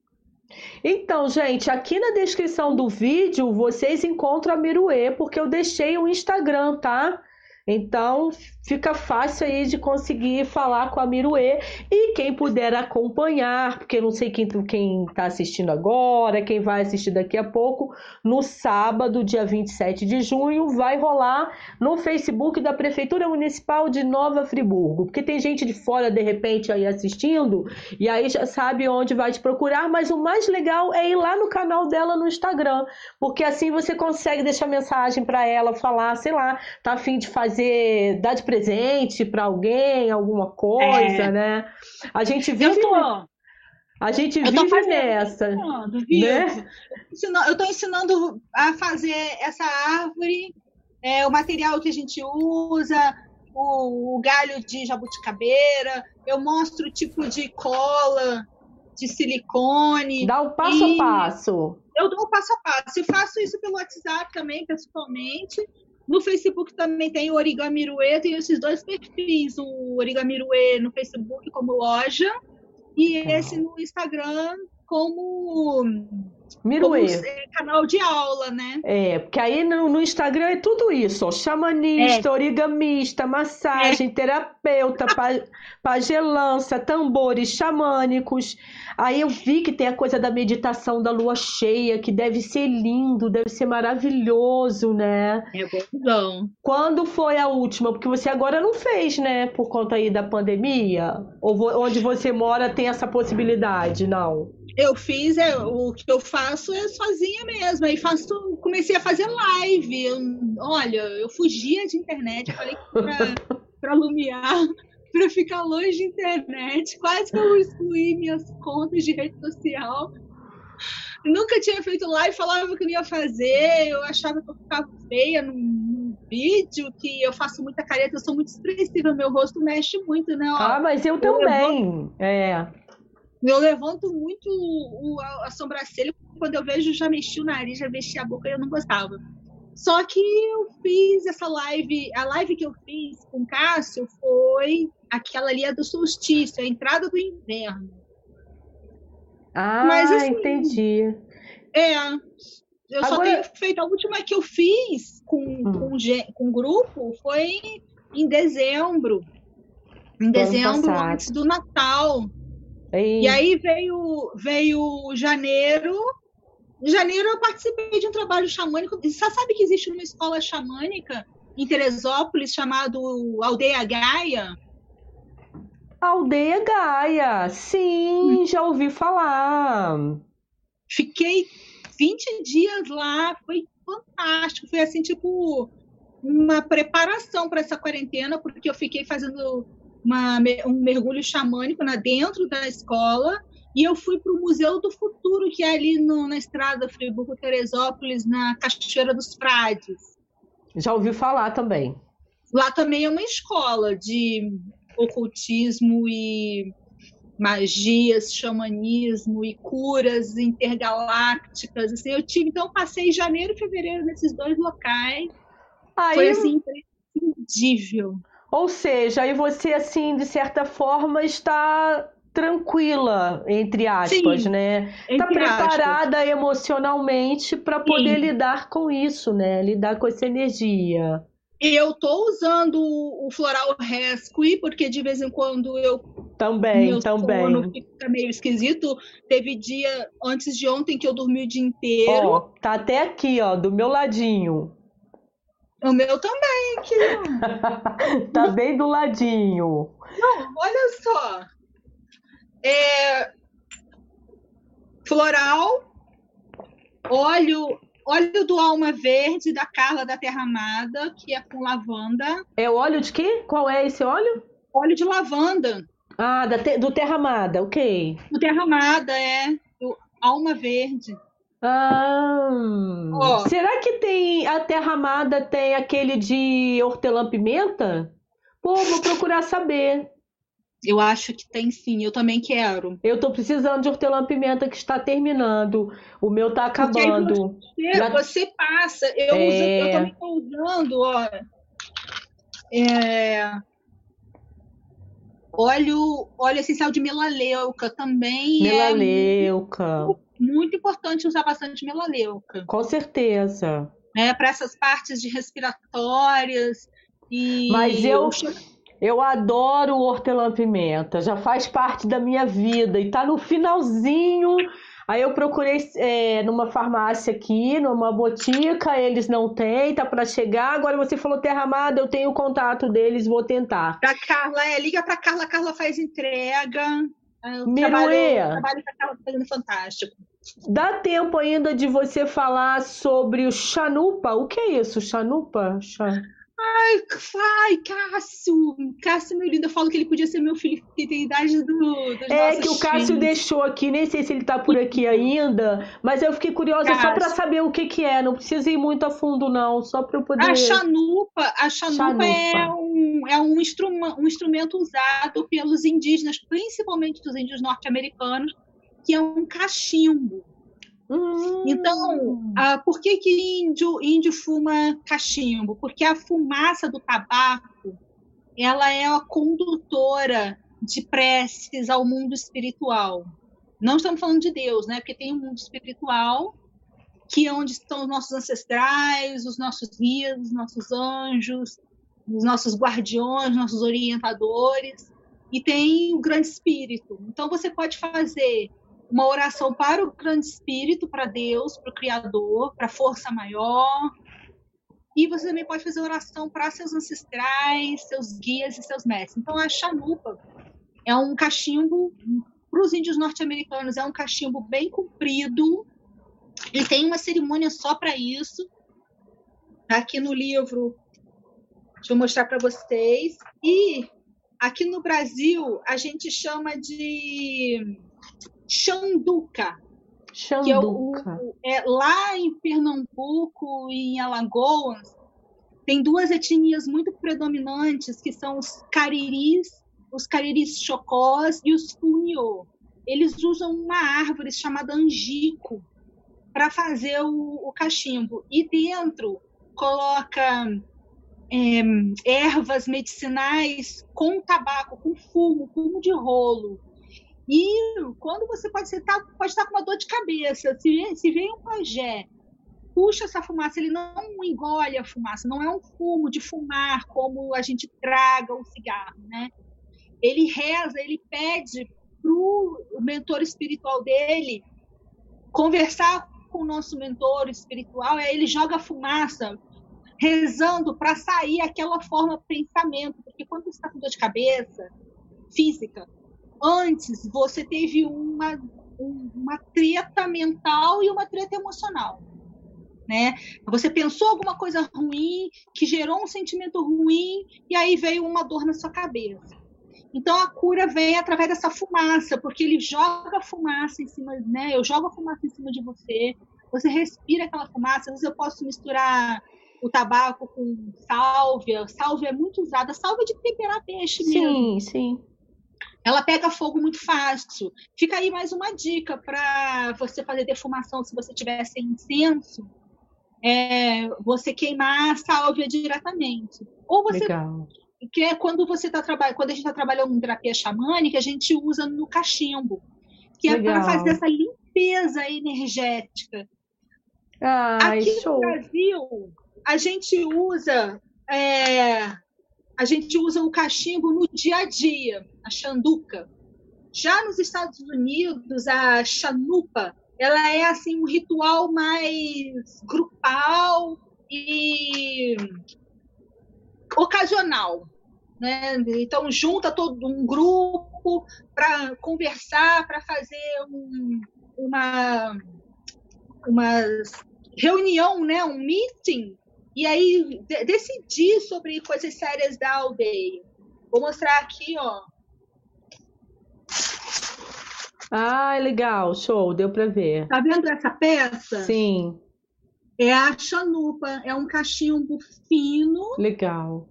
Então, gente, aqui na descrição do vídeo vocês encontram a Miruê, porque eu deixei o Instagram, tá? Então fica fácil aí de conseguir falar com a Miruê. E quem puder acompanhar, porque não sei quem quem está assistindo agora, quem vai assistir daqui a pouco, no sábado, dia 27 de junho, vai rolar no Facebook da Prefeitura Municipal de Nova Friburgo, porque tem gente de fora de repente aí assistindo e aí já sabe onde vai te procurar, mas o mais legal é ir lá no canal dela no Instagram, porque assim você consegue deixar mensagem para ela, falar, sei lá, tá afim de fazer dar de presente para alguém, alguma coisa, é. né? A gente vive. A gente eu vive nessa. Né? Eu estou ensinando a fazer essa árvore, é, o material que a gente usa, o, o galho de jabuticabeira, eu mostro o tipo de cola, de silicone. Dá o passo a passo. Eu dou o passo a passo. Eu faço isso pelo WhatsApp também, pessoalmente. No Facebook também tem o Origamiruê, tem esses dois perfis, o Origamiruê no Facebook como loja e esse no Instagram como Miruê. É canal de aula, né? É, porque aí no, no Instagram é tudo isso, ó, xamanista, é. origamista, massagem, é. terapeuta, pa, pagelança, tambores xamânicos. Aí eu vi que tem a coisa da meditação da lua cheia, que deve ser lindo, deve ser maravilhoso, né? É bom. Quando foi a última? Porque você agora não fez, né? Por conta aí da pandemia? Ou onde você mora tem essa possibilidade, não? Eu fiz é, o que eu faço é sozinha mesmo. Aí faço, comecei a fazer live. Eu, olha, eu fugia de internet, eu falei para *laughs* Lumiar para ficar longe de internet. Quase que eu excluí minhas contas de rede social. Nunca tinha feito live, falava que não ia fazer, eu achava que eu ficava feia no, no vídeo, que eu faço muita careta, eu sou muito expressiva, meu rosto mexe muito, né? Ó, ah, mas eu, eu também. É. Eu levanto muito o, a, a, sobrancelha, quando eu vejo já mexi o nariz, já mexi a boca e eu não gostava. Só que eu fiz essa live, a live que eu fiz com o Cássio foi aquela ali é do solstício, a entrada do inverno. Ah, Mas, assim, entendi. É, eu Agora... só tenho feito, a última que eu fiz com, hum. com, com grupo foi em dezembro. Em dezembro, antes do Natal. Ei. E aí veio, veio janeiro. Em janeiro eu participei de um trabalho xamânico. Você sabe que existe uma escola xamânica em Teresópolis chamado Aldeia Gaia? Aldeia Gaia, sim, hum. já ouvi falar. Fiquei 20 dias lá, foi fantástico. Foi assim, tipo, uma preparação para essa quarentena, porque eu fiquei fazendo uma, um mergulho xamânico na, dentro da escola. E eu fui para o Museu do Futuro, que é ali no, na estrada Friburgo-Teresópolis, na Cachoeira dos Frades. Já ouvi falar também. Lá também é uma escola de ocultismo e magias, xamanismo e curas intergalácticas. Assim, eu tive, então, passei janeiro e fevereiro nesses dois locais. Aí, Foi assim, imprescindível. Ou seja, aí você, assim, de certa forma, está tranquila, entre aspas, Sim, né? Está preparada aspas. emocionalmente para poder Sim. lidar com isso, né? Lidar com essa energia. Eu estou usando o floral rescue, porque de vez em quando eu. Também, meu também. fica meio esquisito. Teve dia antes de ontem que eu dormi o dia inteiro. Ó, tá até aqui, ó, do meu ladinho. O meu também, aqui. *laughs* tá bem do ladinho. Não, olha só. É... Floral, óleo, óleo do alma verde da Carla da Terra Amada, que é com lavanda. É óleo de quê? Qual é esse óleo? Óleo de lavanda. Ah, te... do Terra Amada, ok. Do Terra Amada, é. Do alma verde. Ah, oh. Será que tem a Terra Amada tem aquele de hortelã-pimenta? Pô, vou procurar saber. Eu acho que tem sim, eu também quero. Eu tô precisando de hortelã-pimenta que está terminando. O meu tá acabando. Você, Já... você, passa. Eu, é... uso, eu também tô usando, ó. É... Óleo, óleo essencial de melaleuca também. É melaleuca. É muito importante usar bastante melaleuca. Com certeza. É, para essas partes de respiratórias. E... Mas eu, eu adoro o hortelã-pimenta, já faz parte da minha vida e tá no finalzinho. Aí eu procurei é, numa farmácia aqui, numa botica, eles não têm, tá para chegar. Agora você falou Terra Amada, eu tenho o contato deles, vou tentar. Pra Carla, é, liga pra Carla, Carla faz entrega. Miruê. Trabalho, que a Carla fazendo fantástico. Dá tempo ainda de você falar sobre o Chanupa. O que é isso, Chanupa? Ai, ai, Cássio! Cássio, meu lindo, eu falo que ele podia ser meu filho, que tem idade do. Dos é que o Cássio filhos. deixou aqui, nem sei se ele tá por aqui ainda, mas eu fiquei curiosa Cássio. só para saber o que que é. Não precisa ir muito a fundo, não, só para eu poder. A chanupa, a chanupa, chanupa. é, um, é um, instrumento, um instrumento usado pelos indígenas, principalmente dos índios norte-americanos, que é um cachimbo. Hum. Então, ah, por que, que índio, índio fuma cachimbo? Porque a fumaça do tabaco ela é a condutora de preces ao mundo espiritual. Não estamos falando de Deus, né? Porque tem um mundo espiritual que é onde estão os nossos ancestrais, os nossos guias, os nossos anjos, os nossos guardiões, nossos orientadores, e tem o grande espírito. Então você pode fazer uma oração para o grande espírito, para Deus, para o Criador, para a força maior. E você também pode fazer oração para seus ancestrais, seus guias e seus mestres. Então, a chanupa é um cachimbo, para os índios norte-americanos, é um cachimbo bem comprido, e tem uma cerimônia só para isso. Tá aqui no livro, deixa eu mostrar para vocês. E aqui no Brasil, a gente chama de Xanduca. Xanduca. Que é, o, é lá em Pernambuco e em Alagoas, tem duas etnias muito predominantes, que são os cariris, os cariris chocós e os funiô. Eles usam uma árvore chamada angico para fazer o, o, cachimbo. E dentro coloca é, ervas medicinais com tabaco, com fumo, fumo de rolo. E quando você pode estar, pode estar com uma dor de cabeça, se, se vem um pajé, puxa essa fumaça, ele não engole a fumaça, não é um fumo de fumar como a gente traga o cigarro, né? Ele reza, ele pede para o mentor espiritual dele conversar com o nosso mentor espiritual, aí ele joga fumaça, rezando para sair aquela forma de pensamento, porque quando você está com dor de cabeça física, antes você teve uma, uma treta mental e uma treta emocional. Né? Você pensou alguma coisa ruim, que gerou um sentimento ruim, e aí veio uma dor na sua cabeça. Então a cura vem através dessa fumaça, porque ele joga fumaça em cima, né? Eu jogo a fumaça em cima de você, você respira aquela fumaça. Às vezes eu posso misturar o tabaco com sálvia. Sálvia é muito usada, sálvia de temperar peixe mesmo. Sim, sim. Ela pega fogo muito fácil. Fica aí mais uma dica para você fazer defumação se você tiver sem incenso. É, você queimar a sálvia diretamente. Ou você Legal que é quando você está trabalhando, quando a gente está trabalhando em terapia xamânica, a gente usa no cachimbo, que é para fazer essa limpeza energética. Ai, Aqui show. no Brasil, a gente usa é, a gente usa o cachimbo no dia a dia, a xanduca. Já nos Estados Unidos, a chanupa, ela é assim um ritual mais grupal e ocasional. Né? Então, junta todo um grupo para conversar, para fazer um, uma, uma reunião, né? um meeting, e aí de decidir sobre coisas sérias da aldeia. Vou mostrar aqui, ó. Ah, legal, show, deu para ver. Tá vendo essa peça? Sim. É a chanupa, é um cachimbo fino. Legal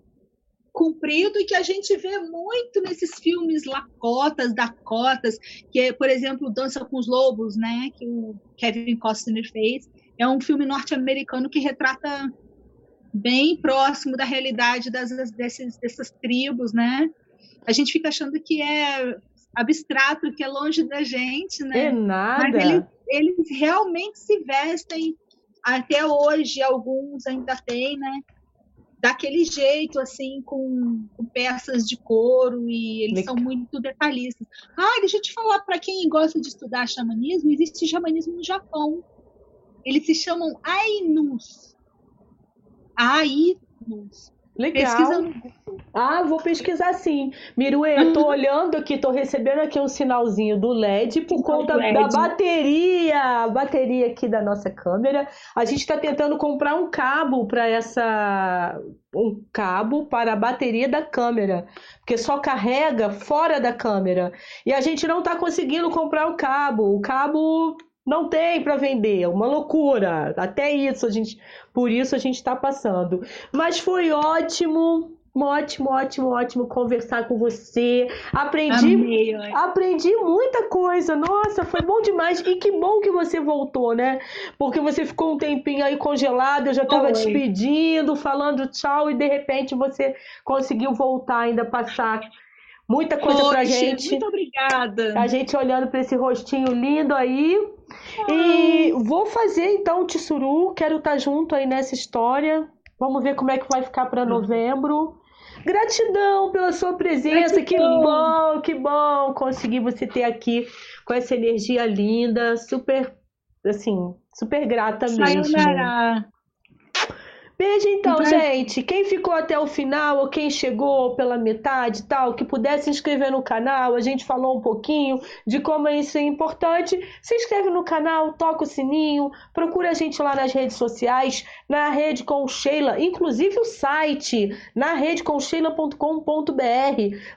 comprido e que a gente vê muito nesses filmes Lacotas, Dakotas, que é, por exemplo, Dança com os Lobos, né, que o Kevin Costner fez. É um filme norte-americano que retrata bem próximo da realidade das, desses, dessas tribos, né? A gente fica achando que é abstrato, que é longe da gente, né? É nada. Mas eles, eles realmente se vestem até hoje, alguns ainda têm, né? daquele jeito, assim, com, com peças de couro, e eles são muito detalhistas. Ah, deixa eu te falar, para quem gosta de estudar xamanismo, existe xamanismo no Japão. Eles se chamam Ainus. Ainus. Legal. Ah, vou pesquisar sim. Miruê, tô uhum. olhando aqui, tô recebendo aqui um sinalzinho do LED por conta LED. da bateria, bateria aqui da nossa câmera. A gente está tentando comprar um cabo para essa um cabo para a bateria da câmera, porque só carrega fora da câmera. E a gente não está conseguindo comprar o cabo. O cabo não tem para vender, uma loucura. Até isso a gente, por isso a gente está passando. Mas foi ótimo, ótimo, ótimo, ótimo conversar com você. Aprendi, Amei, aprendi muita coisa. Nossa, foi bom demais. E que bom que você voltou, né? Porque você ficou um tempinho aí congelado, eu já estava despedindo, falando tchau e de repente você conseguiu voltar ainda passar muita coisa Poxa, pra gente. Muito obrigada. A gente olhando para esse rostinho lindo aí. E vou fazer então o Tissuru, quero estar tá junto aí nessa história. Vamos ver como é que vai ficar para novembro. Gratidão pela sua presença, Gratidão. que bom, que bom conseguir você ter aqui com essa energia linda, super, assim, super grata mesmo. Beijo então, então, gente. Quem ficou até o final ou quem chegou pela metade e tal, que pudesse se inscrever no canal, a gente falou um pouquinho de como isso é importante. Se inscreve no canal, toca o sininho, procura a gente lá nas redes sociais, na rede com Sheila, inclusive o site, na rede com Sheila.com.br.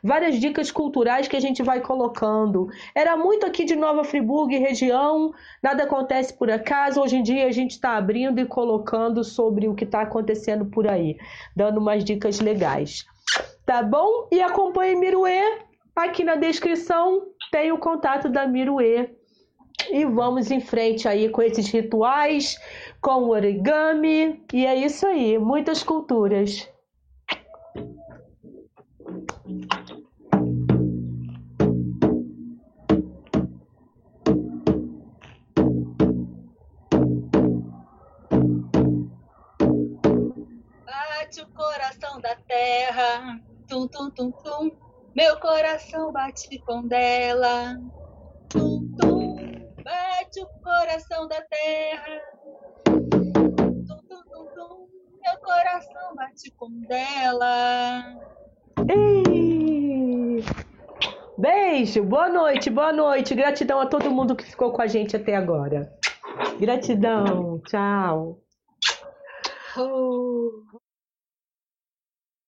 Várias dicas culturais que a gente vai colocando. Era muito aqui de Nova Friburgo e região, nada acontece por acaso. Hoje em dia a gente está abrindo e colocando sobre o que está acontecendo por aí, dando umas dicas legais. Tá bom? E acompanhe Miruê. Aqui na descrição tem o contato da Miruê. E vamos em frente aí com esses rituais, com o origami. E é isso aí, muitas culturas. Terra. Tum, tum, tum, tum. Meu coração bate com dela. Tum, tum, bate o coração da terra. Tum, tum, tum, tum, meu coração bate com dela. Ei! Beijo, boa noite, boa noite. Gratidão a todo mundo que ficou com a gente até agora. Gratidão, tchau. Oh.